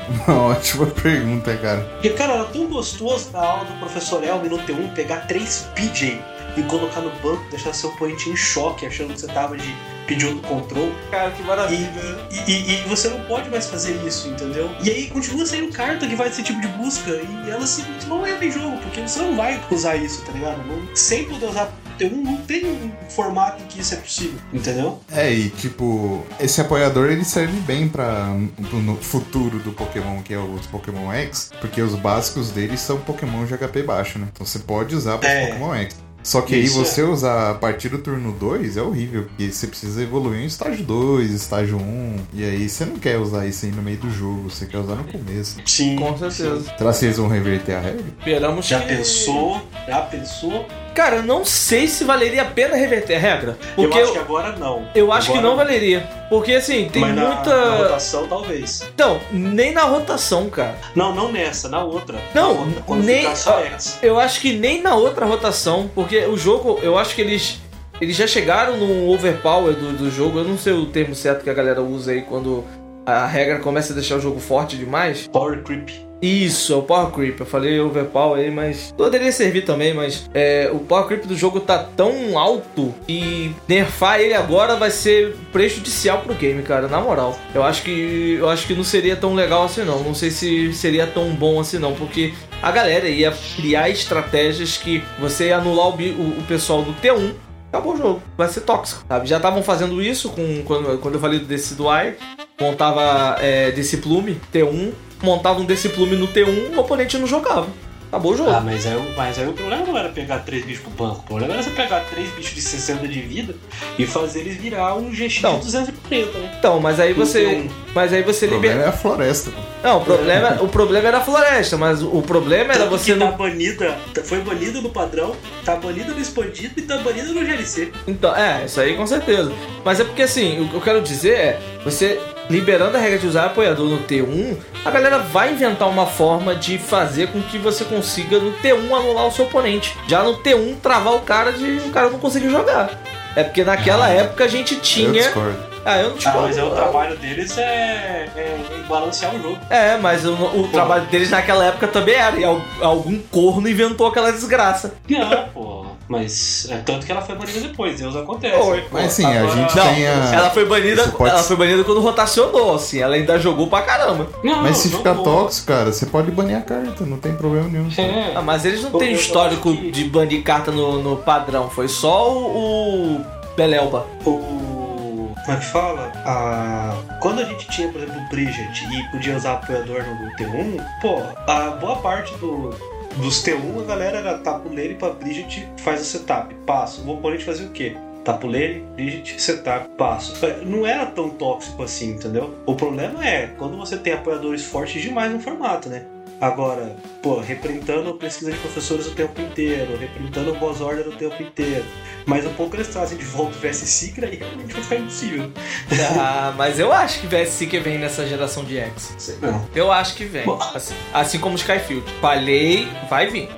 Uma ótima pergunta, cara. Porque, cara, era tão gostoso na aula do professor Elmi no T1 pegar três PJ e colocar no banco, deixar seu oponente em choque, achando que você tava de pediu do control. Cara, que E, e, e- e você não pode mais fazer isso, entendeu? E aí continua saindo carta que vai desse tipo de busca e ela simplesmente não entra em jogo, porque você não vai usar isso, tá ligado? Não- sem poder usar T1, não tem um formato em que isso é possível, entendeu? É, e tipo, esse apoiador ele serve bem para no futuro do Pokémon, que é os Pokémon X, porque os básicos deles são Pokémon de HP baixo, né? Então você pode usar para É. Pokémon X. Só que Isso aí você usar a partir do turno 2 é horrível, porque você precisa evoluir em estágio 2, estágio 1, e aí você não quer usar isso aí no meio do jogo, você quer usar no começo. Sim. Com certeza. Será que eles vão reverter a regra? Esperamos Já que... pensou? Já pensou? Cara, eu não sei se valeria a pena reverter a regra. Porque eu acho que agora não. eu acho que Agora não valeria. Porque assim, tem Mas muita. Na, rotação, talvez. Então, nem na rotação, cara. Não, não nessa, na outra. Não, na outra, quando nem- só X. Eu acho que nem na outra rotação, porque o jogo, eu acho que eles eles já chegaram no overpower do, do jogo. Eu não sei o termo certo que a galera usa aí quando a regra começa a deixar o jogo forte demais. Power Creep. Isso, é o Power Creep. Eu falei overpower aí, mas poderia servir também, mas é, o Power Creep do jogo tá tão alto e nerfar ele agora vai ser prejudicial pro game, cara, na moral. Eu acho que eu acho que não seria tão legal assim não. Não sei se seria tão bom assim não, porque a galera ia criar estratégias que você anular o, o- o pessoal do T1 Acabou o jogo, vai ser tóxico, sabe? Já estavam fazendo isso com quando, quando eu falei do Decidueye, montava é, Deciplume, T1, montava um Deciplume no T1, o oponente não jogava. Acabou o jogo. Ah, mas aí, o- mas aí o problema não era pegar três bichos pro banco. O problema era você pegar três bichos de 60 de vida e fazer eles virar um GX Então. de 240, né? Então, mas aí você, mas aí você O problema libera. é a floresta. Não, o problema, o problema era a floresta, mas o problema era Tanto você que tá não. banida, tá- foi banida no padrão, tá banida no expandido e tá banida no GLC. Então, é, isso aí com certeza. Mas é porque assim, o que eu quero dizer é, você liberando a regra de usar apoiador no T1, a galera vai inventar uma forma de fazer com que você consiga no T1 anular o seu oponente. Já no T1 travar o cara de o cara não conseguir jogar. É porque naquela Ah, época a gente Eu tinha. discordo. Ah, eu não Ah, discordo. mas é o trabalho deles é, é balancear o jogo. É, mas o, o trabalho deles naquela época também era. E al- algum corno inventou aquela desgraça. Não, pô. Mas é tanto que ela foi banida depois, Deus acontece. Foi. Mas assim, a Agora- gente Não, tem a. ela foi banida. Pode Ela foi banida quando rotacionou, assim. Ela ainda jogou pra caramba. Não, Mas se ficar tóxico, cara, você pode banir a carta, não tem problema nenhum. É. Ah, mas eles não têm histórico que- de banir carta no, no padrão. Foi só o, o Belelba. O. Como é que fala? A... Quando a gente tinha, por exemplo, o Bridget e podia usar apoiador no T1, pô, a boa parte do, dos T1, a galera era tapuleiro e pra Bridget faz o setup. Passo. O oponente fazia o quê? Tapuleiro, Bridget, setup, passo. Não era tão tóxico assim, entendeu? O problema é quando você tem apoiadores fortes demais no formato, né? Agora, pô, reprintando pesquisa de professores o tempo inteiro, reprintando boss order o tempo inteiro. Mas um pouco eles trazem de volta o VS Seeker aí realmente vai ficar impossível. Ah, mas eu acho que VS Seeker vem nessa geração de X. Sei não. Eu acho que vem. Bom. Assim, assim como Skyfield. Falhei, vai vir.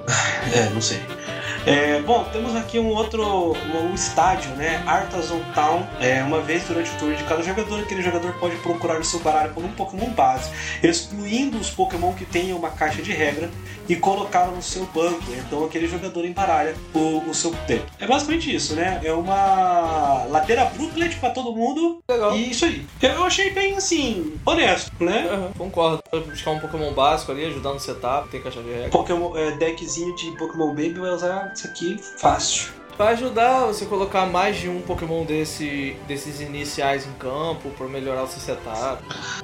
É, não sei. É, bom, temos aqui um outro um, estádio, né? Artazon Town. É, uma vez durante o turno de cada jogador, aquele jogador pode procurar no seu baralho por um Pokémon base, excluindo os Pokémon que tenham uma caixa de regra e colocá-lo no seu banco. Então aquele jogador embaralha o, o seu tempo. É basicamente isso, né? É uma ladeira Brooklet pra todo mundo. Legal. E isso aí. Eu achei bem assim, honesto, né? Aham, concordo. Buscar um Pokémon básico ali, ajudar no setup, tem caixa de regra. Pokémon, é, deckzinho de Pokémon Baby vai usar isso aqui fácil. Vai ajudar você colocar mais de um Pokémon desse, desses iniciais em campo pra melhorar o seu setup.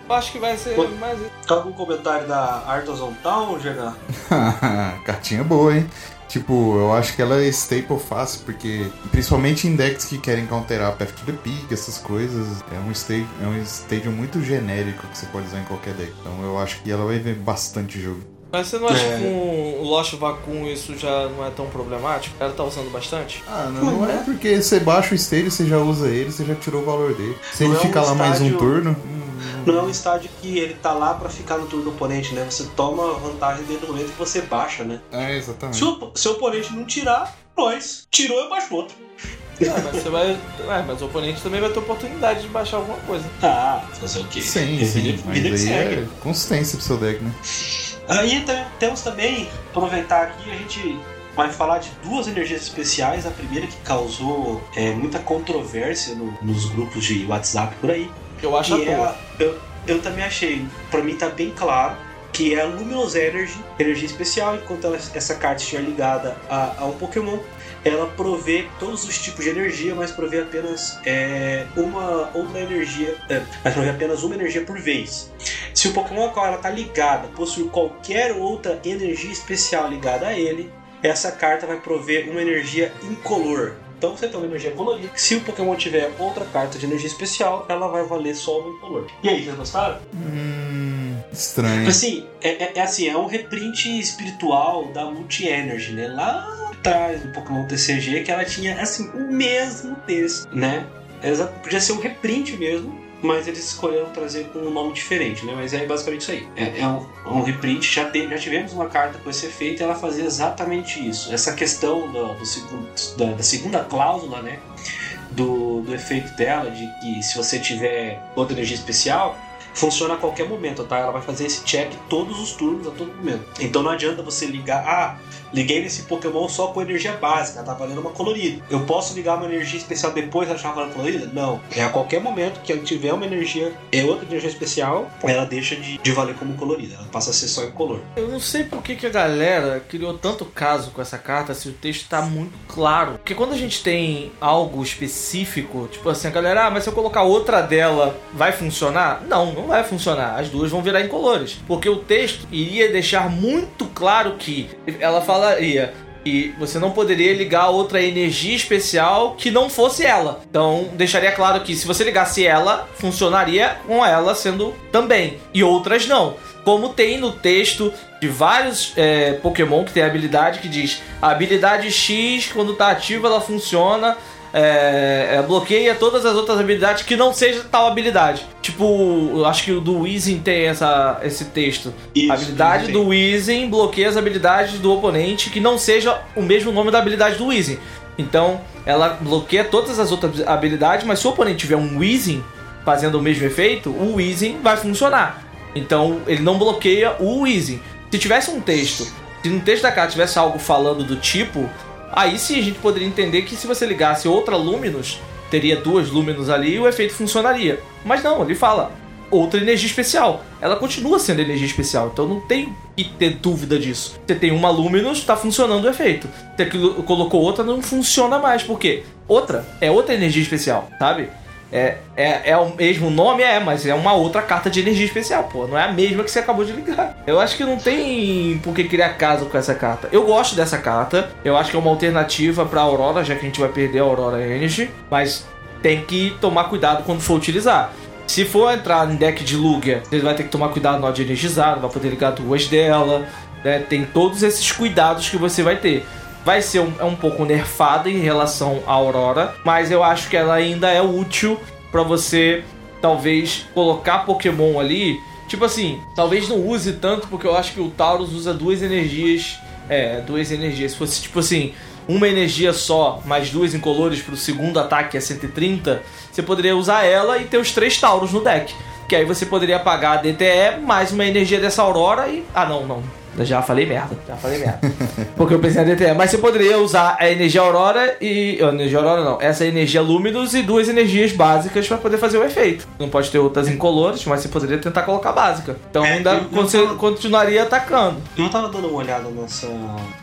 Eu acho que vai ser Pô. mais. Algum comentário da Artazon Town, GH? Cartinha boa, hein? Tipo, eu acho que ela é staple fácil, porque principalmente em decks que querem counterar Path to the Peak, essas coisas, é um stage, é um stadium muito genérico que você pode usar em qualquer deck. Então eu acho que ela vai ver bastante jogo. Mas você não acha É. que com o Lost Vacuum isso já não é tão problemático? Ela tá usando bastante? Ah, não, não é porque você baixa o stage, você já usa ele, você já tirou o valor dele. Se Não ele é um ficar lá mais um estádio- turno, Não é um estádio que ele tá lá pra ficar no turno do oponente, né? Você toma vantagem desde o momento que você baixa, né? é exatamente. Se o, se o oponente não tirar, nós. Tirou, eu baixo outro. Ah, mas você vai. É, mas o oponente também vai ter oportunidade de baixar alguma coisa. Ah, fazer o quê? Sim, sim, mas aí é consistência pro seu deck, né? Aí tam- temos também, aproveitar aqui, a gente vai falar de duas energias especiais. A primeira que causou é, muita controvérsia no- nos grupos de WhatsApp por aí. Eu acho que é eu, eu também achei, pra mim tá bem claro, que é a Luminous Energy, energia especial, enquanto ela- essa carta estiver ligada a, a um Pokémon, ela provê todos os tipos de energia, mas provê apenas é, uma outra energia, é, mas provê apenas uma energia por vez. Se o Pokémon ao qual ela está ligada possui qualquer outra energia especial ligada a ele, essa carta vai prover uma energia incolor. Então você tem uma energia colorida. Se o Pokémon tiver outra carta de energia especial, ela vai valer só uma incolor. E aí, vocês gostaram? Hum, estranho. Assim, é, é- é assim, é um reprint espiritual da Multi-Energy, né? Lá atrás do Pokémon TCG, que ela tinha, assim, o mesmo texto, né? Exa- Podia ser um reprint mesmo, mas eles escolheram trazer com um nome diferente, né? Mas é basicamente isso aí. É, é um, um reprint, já, te- já tivemos uma carta com esse efeito e ela fazia exatamente isso. Essa questão do, do segundo, da, da segunda cláusula, né? Do, do efeito dela, de que se você tiver outra energia especial, funciona a qualquer momento, tá? Ela vai fazer esse check todos os turnos, a todo momento. Então não adianta você ligar, ah, liguei nesse Pokémon só com energia básica, tá valendo uma colorida. Eu posso ligar uma energia especial depois já valendo colorida? Não. É a qualquer momento que ela tiver uma energia, é outra energia especial, ela deixa de, de valer como colorida. Ela passa a ser só incolor. Eu não sei por que, que a galera criou tanto caso com essa carta se o texto tá muito claro. Porque quando a gente tem algo específico, tipo assim, a galera, ah, mas se eu colocar outra dela, vai funcionar? Não, não vai funcionar. As duas vão virar incolores. Porque o texto iria deixar muito claro que ela falaria. E você não poderia ligar outra energia especial que não fosse ela. Então, deixaria claro que se você ligasse ela, funcionaria com ela sendo também. E outras não. Como tem no texto de vários é, Pokémon que tem habilidade que diz a habilidade X, quando tá ativa, ela funciona. é, é, bloqueia todas as outras habilidades que não seja tal habilidade. Tipo, eu acho que o do Weezing tem essa, esse texto. Isso, a habilidade do Weezing bloqueia as habilidades do oponente que não seja o mesmo nome da habilidade do Weezing. Então, ela bloqueia todas as outras habilidades, mas se o oponente tiver um Weezing fazendo o mesmo efeito, o Weezing vai funcionar. Então, ele não bloqueia o Weezing. Se tivesse um texto, se no texto da carta tivesse algo falando do tipo, aí sim a gente poderia entender que se você ligasse outra Luminous, teria duas Luminous ali e o efeito funcionaria. Mas não, ele fala outra energia especial. Ela continua sendo energia especial, então não tem que ter dúvida disso. Você tem uma Luminous, tá funcionando o efeito. Você colo- colocou outra, não funciona mais. Por quê? Outra é outra energia especial, sabe? É, é, é o mesmo nome, é, mas é uma outra carta de energia especial, pô. Não é a mesma que você acabou de ligar. Eu acho que não tem por que criar caso com essa carta. Eu gosto dessa carta. Eu acho que é uma alternativa pra Aurora, já que a gente vai perder a Aurora Energy. Mas tem que tomar cuidado quando for utilizar. Se for entrar em deck de Lugia, você vai ter que tomar cuidado na hora de energizar, não vai poder ligar duas dela. Né? Tem todos esses cuidados que você vai ter. Vai ser um, é um pouco nerfada em relação à Aurora, mas eu acho que ela ainda é útil para você talvez colocar Pokémon ali. Tipo assim, talvez não use tanto, porque eu acho que o Taurus usa duas energias. É, duas energias. Se fosse tipo assim, uma energia só, mais duas incolores pro segundo ataque, que é 130, você poderia usar ela e ter os três Tauros no deck. Que aí você poderia pagar a DTE mais uma energia dessa Aurora e. Ah, não, não. Já falei merda, já falei merda. Porque eu pensei na DTE. Mas você poderia usar a energia Aurora e. A energia Aurora não. Essa energia Luminous e duas energias básicas para poder fazer o efeito. Não pode ter outras incolores, mas você poderia tentar colocar básica. Então É, ainda você tava- continuaria atacando. Eu tava dando uma olhada nessa.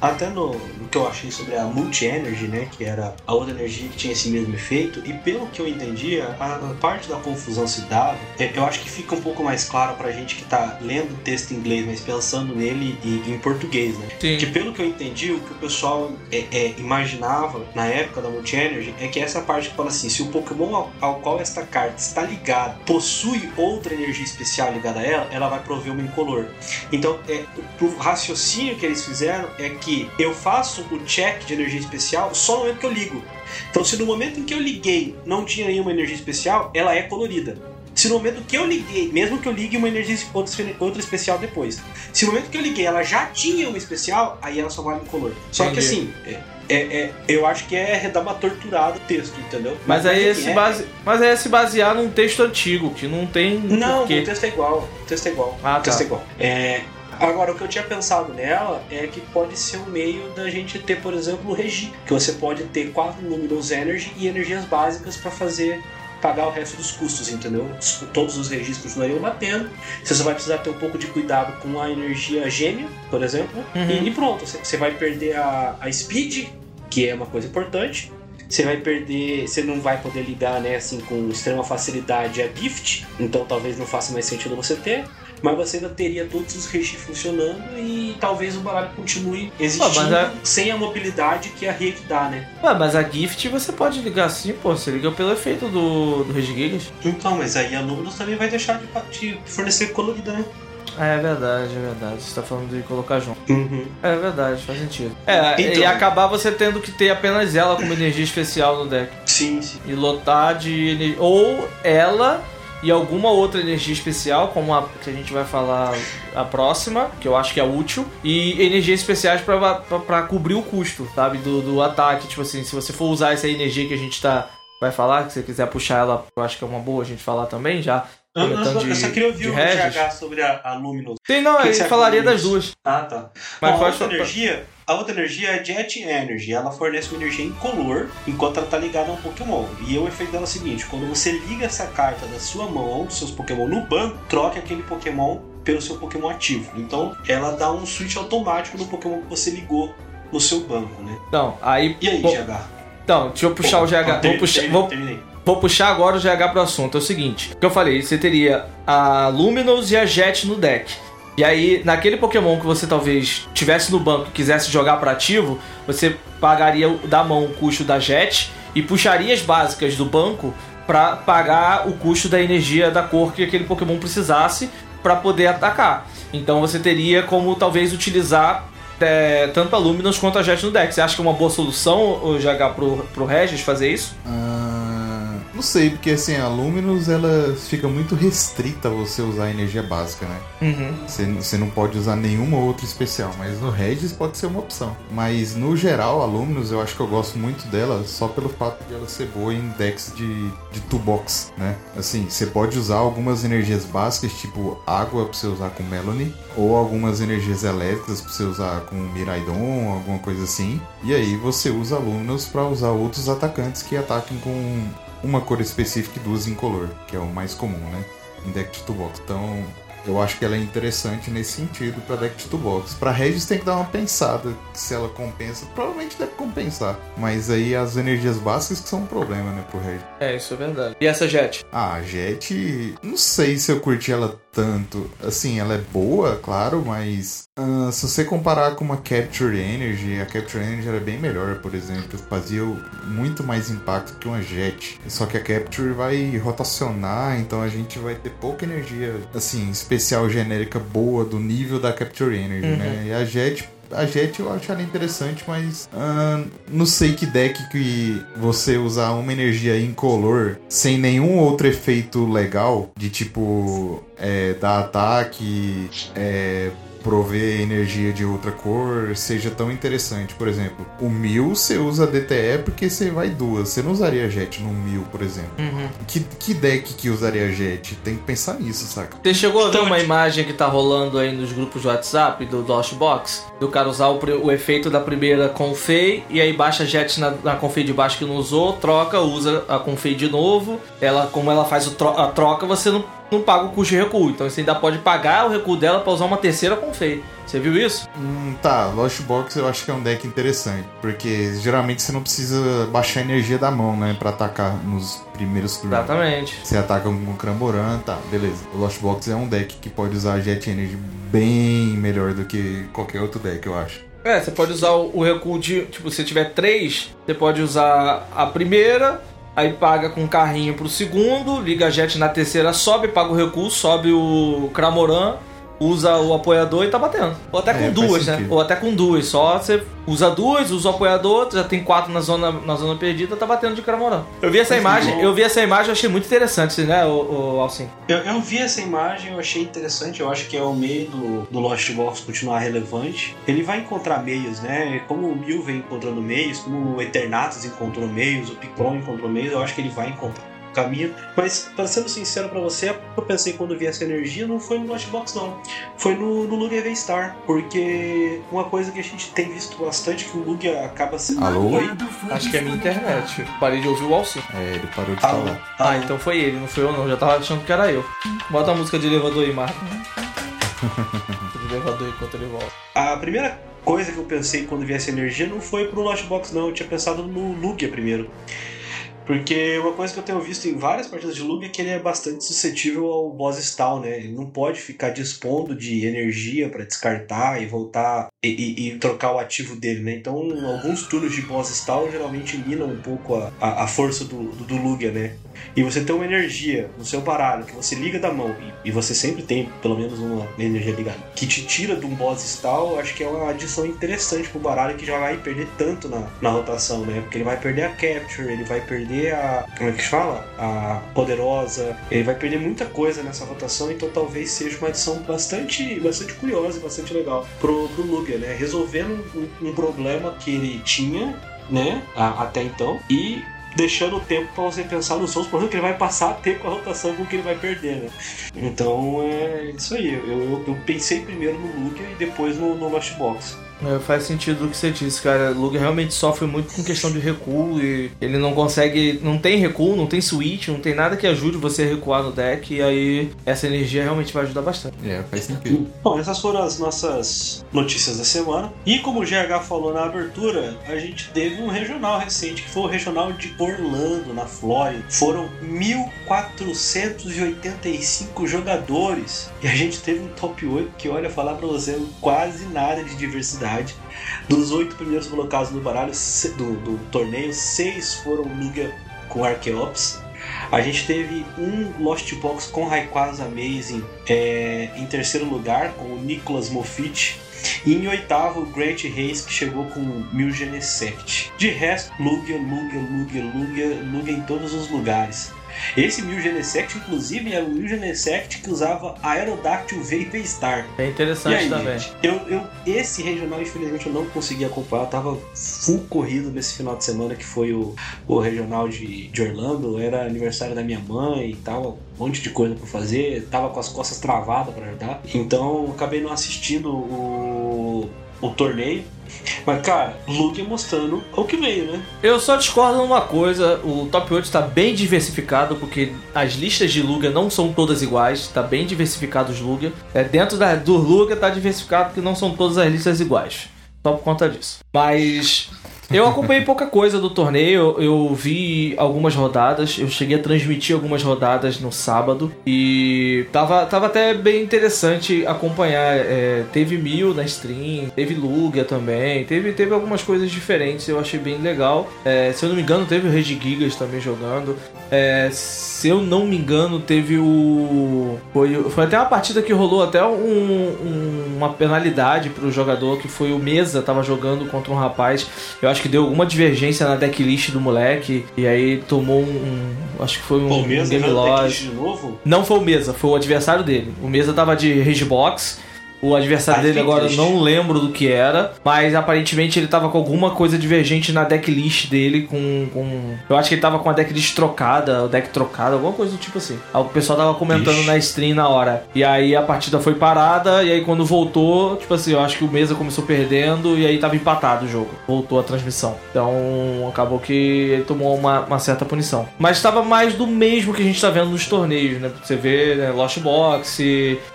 Até no, no que eu achei sobre a Multi-Energy, né? Que era a outra energia que tinha esse mesmo efeito. E pelo que eu entendi, a, a parte da confusão se dava. é, Eu acho que fica um pouco mais claro pra gente que tá lendo o texto em inglês, mas pensando nele em, em português, né? Sim. Que pelo que eu entendi, o que o pessoal é, é, imaginava na época da Multi-Energy é que essa parte que fala assim: se o Pokémon ao, ao qual esta carta está ligado possui outra energia especial ligada a ela, ela vai prover uma incolor. Então, é, o, o raciocínio que eles fizeram é que eu faço o check de energia especial só no momento que eu ligo. Então, se no momento em que eu liguei não tinha nenhuma energia especial, ela é colorida. Se no momento que eu liguei, mesmo que eu ligue uma energia outra, outra especial depois, se no momento que eu liguei ela já tinha uma especial, aí ela só vale em color. Só que Entendi. assim, é, é- é- eu acho que é dar uma torturada no texto, entendeu? Mas aí, é se base... mas aí é se basear num texto antigo, que não tem Não, porquê. o texto é igual. O texto é igual. Ah, o texto tá. é igual. É, Agora, o que eu tinha pensado nela é que pode ser um meio da gente ter, por exemplo, o Regi. Que você pode ter quatro Luminous Energy e energias básicas para fazer pagar o resto dos custos, entendeu? Todos os regis continuariam batendo. Você só vai precisar ter um pouco de cuidado com a energia gêmea, por exemplo. Uhum. E, pronto, você- você vai perder a, a speed, que é uma coisa importante. Você vai perder, você não vai poder ligar, né, assim, com extrema facilidade a gift, então talvez não faça mais sentido você ter, mas você ainda teria todos os regis funcionando e talvez o baralho continue existindo é- sem a mobilidade que a rede dá, né? Ué, mas a Gift você pode ligar sim, pô. Você liga pelo efeito do, do Regigigas. Então, mas aí a Luminous também vai deixar de, de fornecer colorida, né? É verdade, é verdade. Você tá falando de colocar junto. Uhum. É verdade, faz sentido. É, Então- e acabar você tendo que ter apenas ela como energia especial no deck. Sim, sim. E lotar de energia. Ou ela e alguma outra energia especial, como a que a gente vai falar a próxima, que eu acho que é útil, e energias especiais pra cobrir o custo, sabe? Do, do ataque. Tipo assim, se você for usar essa energia que a gente tá. Vai falar, que você quiser puxar ela, eu acho que é uma boa a gente falar também, já. Eu, eu- eu só de- queria ouvir o. GH sobre a, a Luminous. Tem, não, eu acha falaria da das duas. Ah, tá. Mas Bom, a pode outra energia, a outra energia é Jet Energy. Ela fornece uma energia incolor enquanto ela tá ligada a um Pokémon. E o efeito dela é o seguinte: quando você liga essa carta da sua mão um dos seus Pokémon no banco, troque aquele Pokémon pelo seu Pokémon ativo. Então ela dá um switch automático no Pokémon que você ligou no seu banco, né? Então, aí. E aí, bom, GH? então, deixa eu puxar o GH. Vou puxar, vou, Terminei. Vou puxar agora o GH pro assunto. É o seguinte: o que eu falei, você teria a Luminous e a Jet no deck. E aí, naquele Pokémon que você talvez tivesse no banco e quisesse jogar para ativo, você pagaria da mão o custo da Jet e puxaria as básicas do banco para pagar o custo da energia da cor que aquele Pokémon precisasse para poder atacar. Então você teria como talvez utilizar é, tanto a Luminous quanto a Jet no deck. Você acha que é uma boa solução, o GH, pro, pro Regis fazer isso? Ah, não sei, porque assim, a Luminous ela fica muito restrita a você usar a energia básica, né? Uhum. Você, você não pode usar nenhuma outra especial, mas no Regis pode ser uma opção. Mas no geral, a Luminous eu acho que eu gosto muito dela só pelo fato de ela ser boa em decks de, de toolbox, né? Assim, você pode usar algumas energias básicas, tipo água pra você usar com Melanie, ou algumas energias elétricas pra você usar com Miraidon, alguma coisa assim. E aí você usa Luminous pra usar outros atacantes que ataquem com uma cor específica e duas incolor, que é o mais comum, né? Em deck de toolbox. Então, eu acho que ela é interessante nesse sentido pra deck de toolbox. Pra Regis tem que dar uma pensada se ela compensa. Provavelmente deve compensar. Mas aí as energias básicas que são um problema, né, pro Regis. É, isso é verdade. E essa Jet? Ah, a Jet, não sei se eu curti ela tanto. Assim, ela é boa, claro, mas ah, se você comparar com uma Capture Energy, a Capture Energy era bem melhor, por exemplo. Fazia muito mais impacto que uma Jet. Só que a Capture vai rotacionar, então a gente vai ter pouca energia, assim, especial genérica boa do nível da Capture Energy, né? E a Jet a Jet eu acho ela interessante, mas ah, não sei que deck que você usar uma energia incolor sem nenhum outro efeito legal, de tipo é, dar ataque, é, prover energia de outra cor, seja tão interessante. Por exemplo, o Mil você usa DTE porque você vai duas. Você não usaria Jet no Mil, por exemplo. Que, que deck que usaria Jet? Tem que pensar nisso, saca? Você chegou a ver Então, uma imagem que tá rolando aí nos grupos de WhatsApp do Lost Box? Do cara usar o, o efeito da primeira Confei e aí baixa jet na, na Confei de baixo que não usou, troca, usa a Confei de novo. Ela, como ela faz o tro- a troca, você não, não paga o custo de recuo. Então você ainda pode pagar o recuo dela pra usar uma terceira Confei. Você viu isso? Hum, tá, Lost Box eu acho que é um deck interessante, porque geralmente você não precisa baixar a energia da mão, né, pra atacar nos primeiros turnos. Exatamente. Você ataca com o Cramboran, tá, beleza. O Lost Box é um deck que pode usar Jet Energy bem melhor do que qualquer outro deck, eu acho. É, você pode usar o, o recuo de. Tipo, se tiver três, você pode usar a primeira, aí paga com carrinho pro segundo, liga a jet na terceira, sobe, paga o recuo, sobe o Cramoran, usa o apoiador e tá batendo. Ou até É, com faz duas, né? sentido. Ou até com duas. Só você usa duas, usa o apoiador, já tem quatro na zona, na zona perdida, tá batendo de Cramoran. Eu vi essa Mas imagem, eu vi essa imagem, eu achei muito interessante, né, o, o Alcim? Eu, eu vi essa imagem, eu achei interessante. Eu acho que é o meio do, do Lost Box continuar relevante. Ele vai encontrar meios, né? Como o Mil vem encontrando meios, como o Eternatus encontrou meios, o Picron encontrou meios, eu acho que ele vai encontrar caminho. Mas, pra ser sincero pra você, eu pensei quando vi essa energia não foi no Lost Box, não. Foi no, no Lugia V-Star. Porque uma coisa que a gente tem visto bastante que o Lugia acaba sendo. Alô? Oi? Acho que é minha internet. Parei de ouvir o Alcim. É, ele parou de Alô? falar. Ah, então foi ele, não foi eu não. Já tava achando que era eu. Bota a música de elevador aí, Marco. elevador enquanto ele volta. A primeira coisa que eu pensei quando vi essa energia não foi pro Lost Box, não. Eu tinha pensado no Lugia primeiro. Porque uma coisa que eu tenho visto em várias partidas de Lugia é que ele é bastante suscetível ao boss stall, né? Ele não pode ficar dispondo de energia pra descartar e voltar e, e- e trocar o ativo dele, né? Então, alguns turnos de boss stall geralmente minam um pouco a, a, a força do, do, do Lugia, né? E você tem uma energia no seu baralho que você liga da mão, e, e você sempre tem pelo menos uma energia ligada, que te tira de um boss stall, acho que é uma adição interessante pro baralho que já vai perder tanto na, na rotação, né? Porque ele vai perder a Capture, ele vai perder a. Como é que se fala? A Poderosa, ele vai perder muita coisa nessa rotação, então talvez seja uma adição bastante, bastante curiosa e bastante legal pro, pro Lugia, né? Resolvendo um, um problema que ele tinha, né? a- até então, e deixando o tempo para você pensar nos outros problemas que ele vai passar a ter com a rotação com que ele vai perder, né? Então é isso aí. Eu, eu, eu pensei primeiro no Lugia e depois no, no Lost Box. É, faz sentido o que você disse, cara. O Lugia realmente sofre muito com questão de recuo e ele não consegue. Não tem recuo, não tem switch, não tem nada que ajude você a recuar no deck. E aí essa energia realmente vai ajudar bastante. É, faz sentido. Bom, essas foram as nossas notícias da semana. E como o GH falou na abertura, a gente teve um regional recente, que foi o regional de Orlando, na Flórida. Foram 1.485 jogadores. E a gente teve um top 8 que, olha, falar pra você, quase nada de diversidade. Dos oito primeiros colocados no baralho do, do torneio, seis foram Lugia com Archeops. A gente teve um Lost Box com Rayquaza Amazing é, em terceiro lugar, com o Nicolas Moffitt. E em oitavo, o Grant Reis, que chegou com Mil Genesect. De resto, Lugia, Lugia, Lugia, Lugia, Lugia em todos os lugares. Esse Mil Genesect, inclusive, era o Mil Genesect que usava Aerodactyl Vapor Star. É interessante aí, também. gente? Eu, eu, esse regional, infelizmente, eu não consegui acompanhar. Eu tava full corrido nesse final de semana, que foi o, o regional de, de Orlando. Era aniversário da minha mãe e tal. Um monte de coisa pra fazer. Tava com as costas travadas pra ajudar. Então, acabei não assistindo o, o torneio. Mas, cara, Lugia mostrando o que veio, né? Eu só discordo numa coisa, o top 8 está bem diversificado, porque as listas de Lugia não são todas iguais, está bem diversificado os Lugia. É, dentro da, do Lugia está diversificado porque não são todas as listas iguais. Só por conta disso. Mas eu acompanhei pouca coisa do torneio, eu vi algumas rodadas, eu cheguei a transmitir algumas rodadas no sábado e tava, tava até bem interessante acompanhar. É, teve Mil na stream, teve Lugia também, teve, teve algumas coisas diferentes, eu achei bem legal. É, se eu não me engano, teve o Red Gigas também jogando. É, se eu não me engano, teve o. Foi, foi até uma partida que rolou até um, um, uma penalidade pro jogador, que foi o Mesa, tava jogando contra um rapaz. Eu acho que deu alguma divergência na decklist do moleque. E aí tomou um. um acho que foi um, Pô, Mesa game loss. Não foi o Mesa, foi o adversário dele. O Mesa tava de Ragebox. O adversário Ah, dele agora eu não lembro do que era, mas aparentemente ele tava com alguma coisa divergente na decklist dele com, com... Eu acho que ele tava com a decklist trocada, o deck trocado, alguma coisa do tipo assim. O pessoal tava comentando Ixi. na stream na hora. E aí a partida foi parada, e aí quando voltou, tipo assim, eu acho que o Mesa começou perdendo e aí tava empatado o jogo. Voltou a transmissão. Então acabou que ele tomou uma, uma certa punição. Mas tava mais do mesmo que a gente tá vendo nos torneios, né? Você vê né, Lost Box,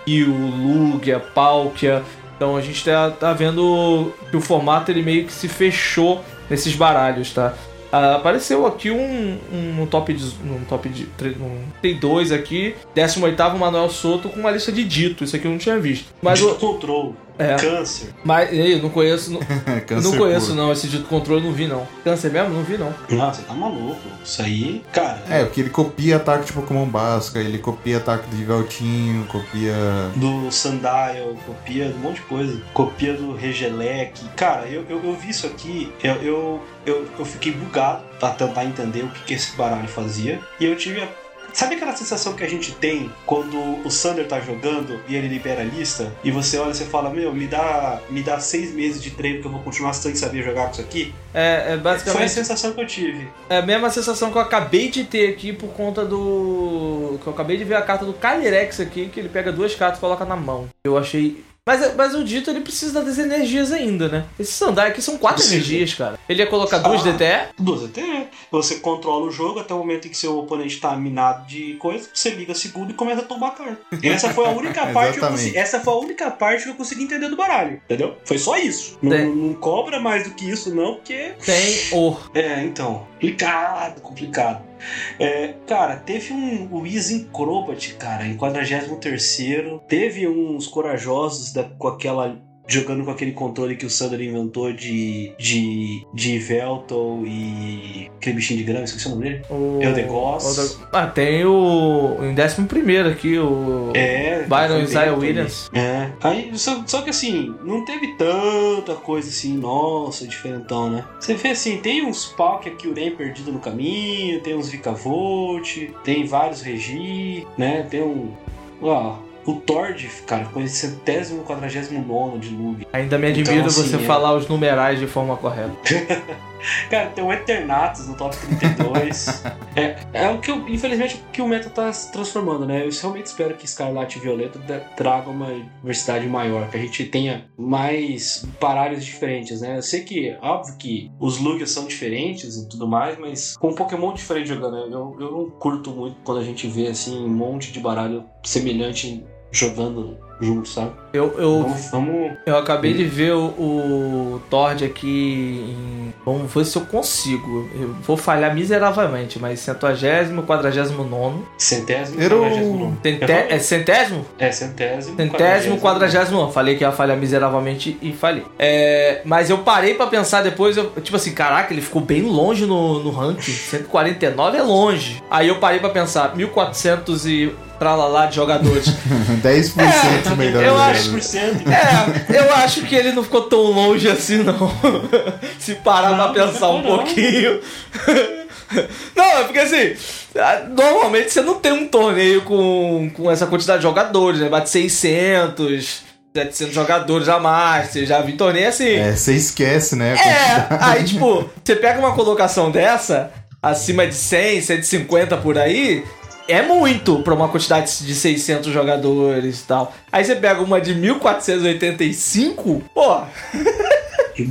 Yu, Lugia, Então a gente tá, tá vendo que o formato ele meio que se fechou nesses baralhos, tá? Ah, apareceu aqui um, um, top de, um top de um, tem dois aqui 18º Manuel Soto com uma lista de dito isso aqui eu não tinha visto mas o, control. É. Câncer. mas eu não conheço não, não conheço puro. não esse dito controle não vi não câncer mesmo não vi não Não, você tá maluco. Isso aí, cara. É, porque ele copia ataque de Pokémon Basca, ele copia ataque de Veltinho, copia. Do Sundial, copia um monte de coisa. Copia do Regelec. Cara, eu, eu, eu vi isso aqui, eu, eu, eu, eu fiquei bugado pra tentar entender o que, que esse baralho fazia. E eu tive a. Sabe aquela sensação que a gente tem quando o Sander tá jogando e ele libera a lista? E você olha e você fala, meu, me dá, me dá seis meses de treino que eu vou continuar sem saber jogar com isso aqui? é, é Foi a basicamente sensação que eu tive. É a mesma sensação que eu acabei de ter aqui por conta do. que eu acabei de ver a carta do Calyrex aqui, que ele pega duas cartas e coloca na mão. Eu achei. Mas, mas o dito ele precisa das energias ainda, né? Esse Sandai aqui são quatro Precisa. energias, cara. Ele ia colocar duas Ah. DTE? Duas até. Você controla o jogo até o momento em que seu oponente tá minado de coisa, você liga segundo e começa a tomar carta. Essa foi a única parte que eu consegui, Essa foi a única parte que eu consegui entender do baralho. Entendeu? Foi só isso. Não, não cobra mais do que isso, não, porque. Tem o. É, então. Complicado, complicado. É, cara, teve um o Easy Crobat, cara, em 43 Teve uns corajosos da, com aquela. Jogando com aquele controle que o Sander inventou de. de. de Velton e. aquele bichinho de grama, esqueci o nome dele. o Eldegoss. Elde- Ah, tem o. Em 11 aqui, o. É. Byron também, Isaiah também. Williams. É. Aí, só, só que assim, não teve tanta coisa assim, nossa, diferentão, né? Você vê assim, tem uns pau que a Kyurem perdido no caminho, tem uns Vikavolt, tem vários Regi, né? Tem um. Ó, o Tord, cara, com esse centésimo quadragésimo nono de Lug. Ainda me Então, admira assim, você é. falar os numerais de forma correta. Cara, tem o Eternatus no top 32. é, é o que, eu, infelizmente, o que o meta tá se transformando, né? Eu realmente espero que Scarlet e Violeta da- traga uma diversidade maior, que a gente tenha mais baralhos diferentes, né? Eu sei que, óbvio que os Lugias são diferentes e tudo mais, mas com um Pokémon diferente jogando, né? eu, eu não curto muito quando a gente vê, assim, um monte de baralho semelhante jogando junto, sabe? Eu, eu, Vamos, vamos eu acabei de ver o, o Tord aqui em. Vamos ver se eu consigo. Eu vou falhar miseravelmente, mas centagésimo, quadragésimo nono. centésimo, Era o- quadragésimo nono. Cente... É centésimo? É, centésimo. Centésimo, quadragésimo nono. Falei que ia falhar miseravelmente e falhei. É, mas eu parei pra pensar depois, eu, tipo assim, caraca, ele ficou bem longe no, no ranking. 149 é longe. Aí eu parei pra pensar, 1400 e tralalá de jogadores. 10% melhor. eu acho- jogo. 10%. É, eu acho que ele não ficou tão longe assim, não. Se parar Não, pra pensar não um não. pouquinho. Não, é porque assim, normalmente você não tem um torneio com, com essa quantidade de jogadores, né? Bate 600, 700 jogadores a mais. Você já viu torneio assim. É, você esquece, né? É, aí tipo, você pega uma colocação dessa, acima de 100, 150 por aí, é muito pra uma quantidade de 600 jogadores e tal. Aí você pega uma de 1485, pô,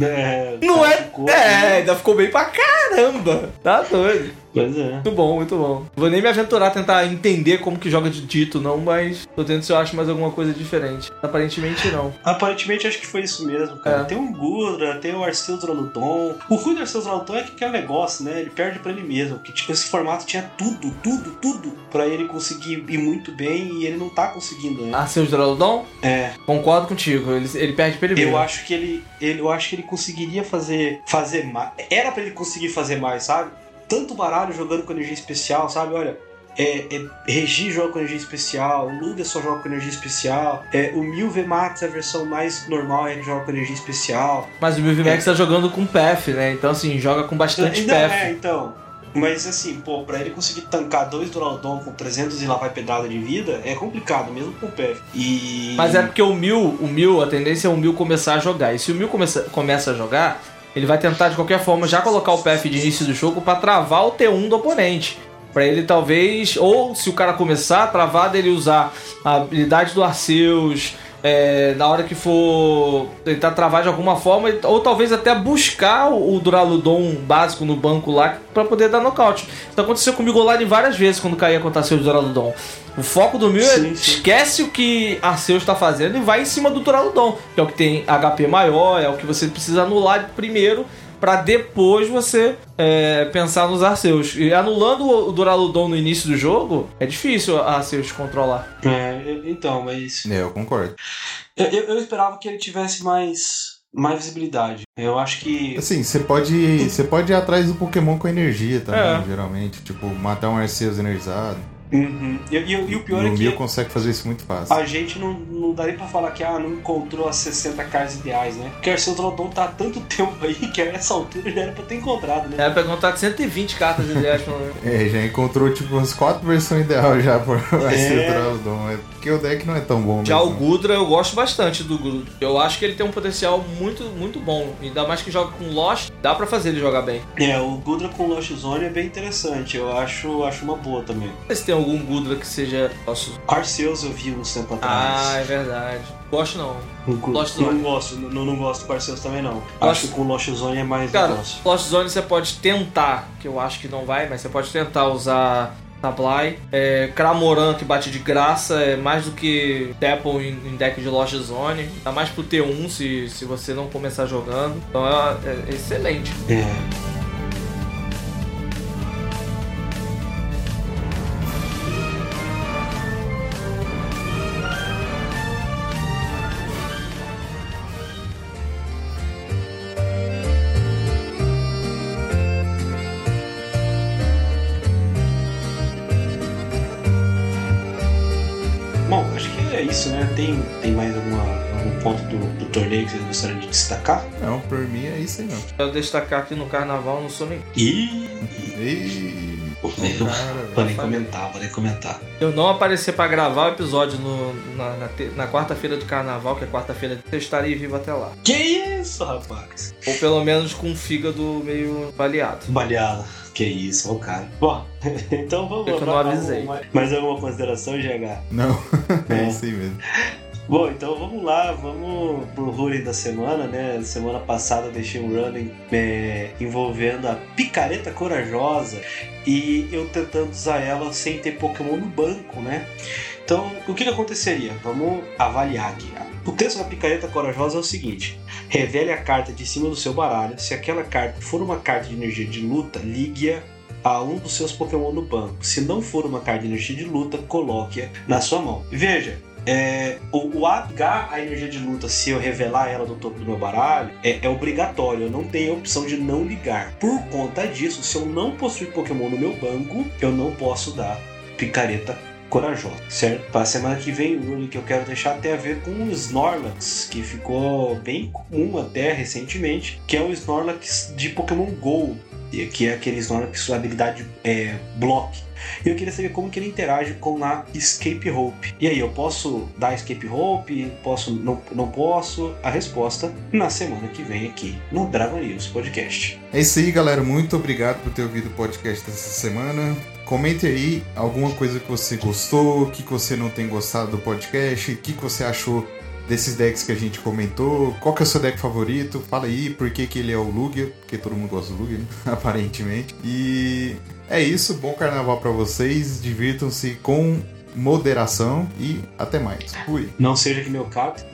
É, Não é? ficou- É, ainda ficou bem pra caramba. Tá doido. Pois é. Muito bom, muito bom. Vou nem me aventurar a tentar entender como que joga de dito, não, mas tô tentando se eu acho mais alguma coisa diferente. Aparentemente não. Aparentemente acho que foi isso mesmo, cara. É. Tem o Gudra, tem o Arceus Draludon. O ruim do Arceus Draludon é que aquele negócio, né? Ele perde pra ele mesmo. Que tipo, esse formato tinha tudo, tudo, tudo pra ele conseguir ir muito bem e ele não tá conseguindo, né? Arceus Draludon? É. Concordo contigo, ele, ele perde pra ele Eu mesmo. acho que ele, ele, eu acho que ele conseguiria fazer, fazer mais. Era pra ele conseguir fazer mais, sabe? Tanto baralho jogando com energia especial, sabe? Olha, é, é, Regi joga com energia especial, o Luda só joga com energia especial, é, o Mil VMAX, a versão mais normal, ele joga com energia especial. Mas o Milvi Max tá jogando com PF, né? Então assim, joga com bastante Não, PF. é, então. Mas assim, pô, pra ele conseguir tancar dois Duraludon com 300 e lá vai pedrada de vida, é complicado, mesmo com o PF. E. Mas é porque o Mil, o Mil, a tendência é o Mil começar a jogar. E se o Mil começa, começa a jogar, ele vai tentar de qualquer forma já colocar o PF de início do jogo pra travar o T1 do oponente. Pra ele talvez, ou se o cara começar, travar dele usar a habilidade do Arceus, é, na hora que for tentar travar de alguma forma, ou talvez até buscar o Duraludon básico no banco lá pra poder dar nocaute. Isso aconteceu comigo online várias vezes quando caía contra Arceus e Duraludon. O foco do Mil é sim. esquece o que Arceus está fazendo e vai em cima do Duraludon, que é o que tem HP maior, é o que você precisa anular primeiro pra depois você é, pensar nos Arceus. E anulando o Duraludon no início do jogo, é difícil a Arceus controlar. É, então, mas. É, eu concordo. Eu, eu- eu esperava que ele tivesse mais, mais visibilidade. Eu acho que. Assim, você pode, você pode ir atrás do Pokémon com energia também, É. geralmente. Tipo, matar um Arceus energizado. Uhum. E, e- e o pior o é que Mil consegue fazer isso muito fácil. a gente não, não dá nem pra falar que ah, não encontrou as 60 cards ideais, né? Porque o Arceus Draludon tá há tanto tempo aí que a essa altura já era pra ter encontrado, né? É, pra contar 120 cartas ideais pelo menos. É, já encontrou tipo umas quatro versões ideal já por Arceus É. É porque o deck não é tão bom Já o mesmo. Gudra, eu gosto bastante do Gudra. Eu acho que ele tem um potencial muito, muito bom. Ainda mais que joga com Lost, dá pra fazer ele jogar bem. É, o Gudra com Lush Zone é bem interessante. Eu acho, acho uma boa também. Não sei se tem algum Gudra que seja. Nossa. Arceus eu vi uns tempo Ah, atrás. é verdade. Gosto não. Lost não Zone. gosto, não, não gosto do Arceus também não. Lost- Acho que com o Lost Zone é mais Cara, negócio. Lost Zone você pode tentar, que eu acho que não vai, mas você pode tentar usar Sablai. É, Cramoran que bate de graça é mais do que Dapple em, em deck de Lost Zone. Dá mais pro T1 se, se você não começar jogando. Então é, é excelente. É. destacar? Não, por mim é isso aí não. Eu destacar aqui no carnaval, não sou nem. Ih, Ih, Pô, cara, podem comentar, podem comentar. Eu não aparecer pra gravar o episódio no- na, na na quarta-feira do carnaval, que é quarta-feira, eu estarei vivo até lá. Que isso, rapaz? Ou pelo menos com o fígado meio baleado. Baleada. Que isso, ó, cara. Bom, então vamos É que eu não avisei. Mais, mais alguma consideração, GH? Não, é É. isso aí mesmo. Bom, então vamos lá, vamos pro running da semana, né? Semana passada deixei um running é, envolvendo a picareta corajosa e eu tentando usar ela sem ter Pokémon no banco, né? Então, o que, que aconteceria? Vamos avaliar aqui. O texto da picareta corajosa é o seguinte: revele a carta de cima do seu baralho. Se aquela carta for uma carta de energia de luta, ligue-a a um dos seus Pokémon no banco. Se não for uma carta de energia de luta, coloque-a na sua mão. Veja, é, o, o apagar a energia de luta, se eu revelar ela do topo do meu baralho, é, é obrigatório. Eu não tenho a opção de não ligar. Por conta disso, se eu não possuir Pokémon no meu banco, eu não posso dar picareta corajosa, certo? Para semana que vem, o que eu quero deixar tem a ver com o Snorlax, que ficou bem comum até recentemente, que é o Snorlax de Pokémon GO, que é aquele Snorlax sua habilidade é, Block. E eu queria saber como que ele interage com a Escape Hope. E aí, eu posso dar Escape Hope? Posso, não, não posso? A resposta na semana que vem aqui no Dragon News Podcast. É isso aí, galera. Muito obrigado por ter ouvido o podcast dessa semana. Comente aí alguma coisa que você gostou, que que você não tem gostado do podcast, o que que você achou desses decks que a gente comentou. Qual que é o seu deck favorito? Fala aí por que, que ele é o Lugia, porque todo mundo gosta do Lugia, né? aparentemente. E é isso, bom carnaval para vocês, divirtam-se com moderação e até mais. Fui. Não seja que meu capo.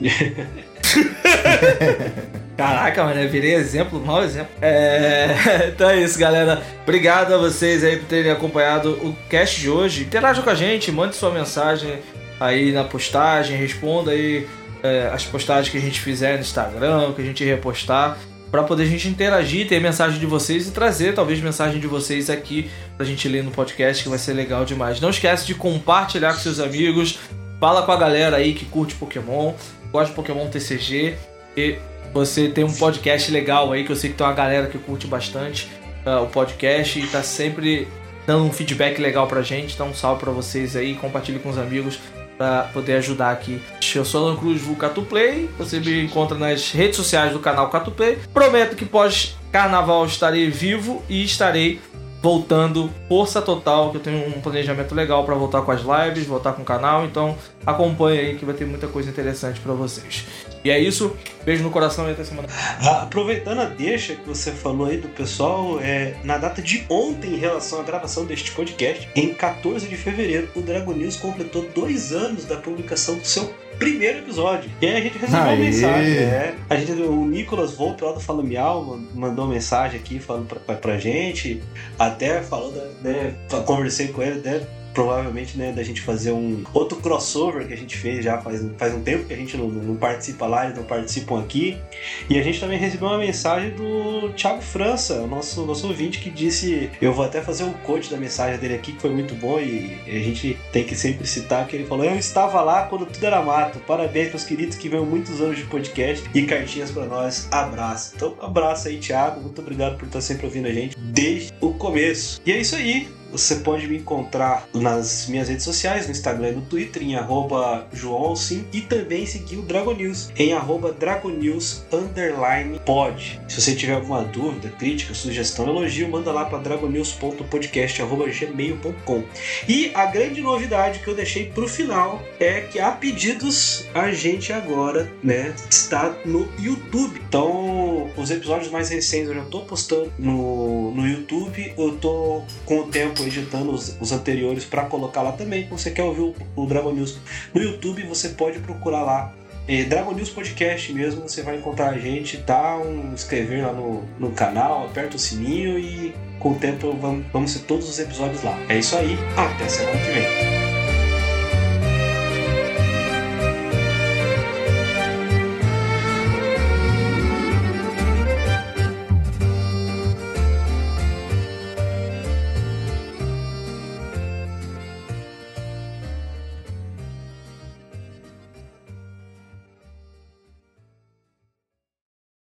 Caraca, mano, eu virei exemplo, mau exemplo. É... Então é isso, galera. Obrigado a vocês aí por terem acompanhado o cast de hoje. Interaja com a gente, mande sua mensagem aí na postagem, responda aí é, as postagens que a gente fizer no Instagram, que a gente repostar, para poder a gente interagir, ter mensagem de vocês e trazer talvez mensagem de vocês aqui pra gente ler no podcast, que vai ser legal demais. Não esquece de compartilhar com seus amigos, fala com a galera aí que curte Pokémon, gosta de Pokémon TCG e você tem um podcast legal aí, que eu sei que tem uma galera que curte bastante uh, o podcast e tá sempre dando um feedback legal pra gente. Então, um salve pra vocês aí, compartilhe com os amigos para poder ajudar aqui. Eu sou Alan Cruz do Catuplay, você me encontra nas redes sociais do canal Catuplay. Prometo que pós-carnaval estarei vivo e estarei voltando força total, que eu tenho um planejamento legal para voltar com as lives, voltar com o canal, então acompanhe aí que vai ter muita coisa interessante para vocês. E é isso, beijo no coração e até semana. Ah, aproveitando a deixa que você falou aí do pessoal, é, na data de ontem, em relação à gravação deste podcast, em 14 de fevereiro, o Dragon News completou dois anos da publicação do seu primeiro episódio. E aí a gente recebeu uma mensagem, né? A gente, o Nicolas Volpe lá do Fala Miau mandou uma mensagem aqui falando pra, pra, pra gente, até falou, né? Conversei com ele, né? Provavelmente, né, da gente fazer um outro crossover que a gente fez já faz, faz um tempo que a gente não, não participa lá, eles não participam aqui. E a gente também recebeu uma mensagem do Thiago França, o nosso, nosso ouvinte, que disse: Eu vou até fazer um coach da mensagem dele aqui, que foi muito bom, e a gente tem que sempre citar que ele falou: Eu estava lá quando tudo era mato. Parabéns, meus queridos, que vêm muitos anos de podcast e cartinhas para nós. Abraço. Então, abraço aí, Thiago. Muito obrigado por estar sempre ouvindo a gente desde o começo. E é isso aí. Você pode me encontrar nas minhas redes sociais, no Instagram e no Twitter, em arroba Sim, e também seguir o Dragon News em arroba Dragonews underline pod. Se você tiver alguma dúvida, crítica, sugestão, elogio, manda lá para dragonews.podcast.gmail.com. E a grande novidade que eu deixei para o final é que a pedidos a gente agora né, está no YouTube. Então, os episódios mais recentes eu já estou postando no, no YouTube. Eu estou com o tempo editando os, os anteriores para colocar lá também. Se você quer ouvir o, o Dragon News no YouTube, você pode procurar lá. É, Dragon News Podcast mesmo, você vai encontrar a gente, dá um inscrever lá no, no canal, aperta o sininho e com o tempo vamos, vamos ter todos os episódios lá. É isso aí, até semana que vem.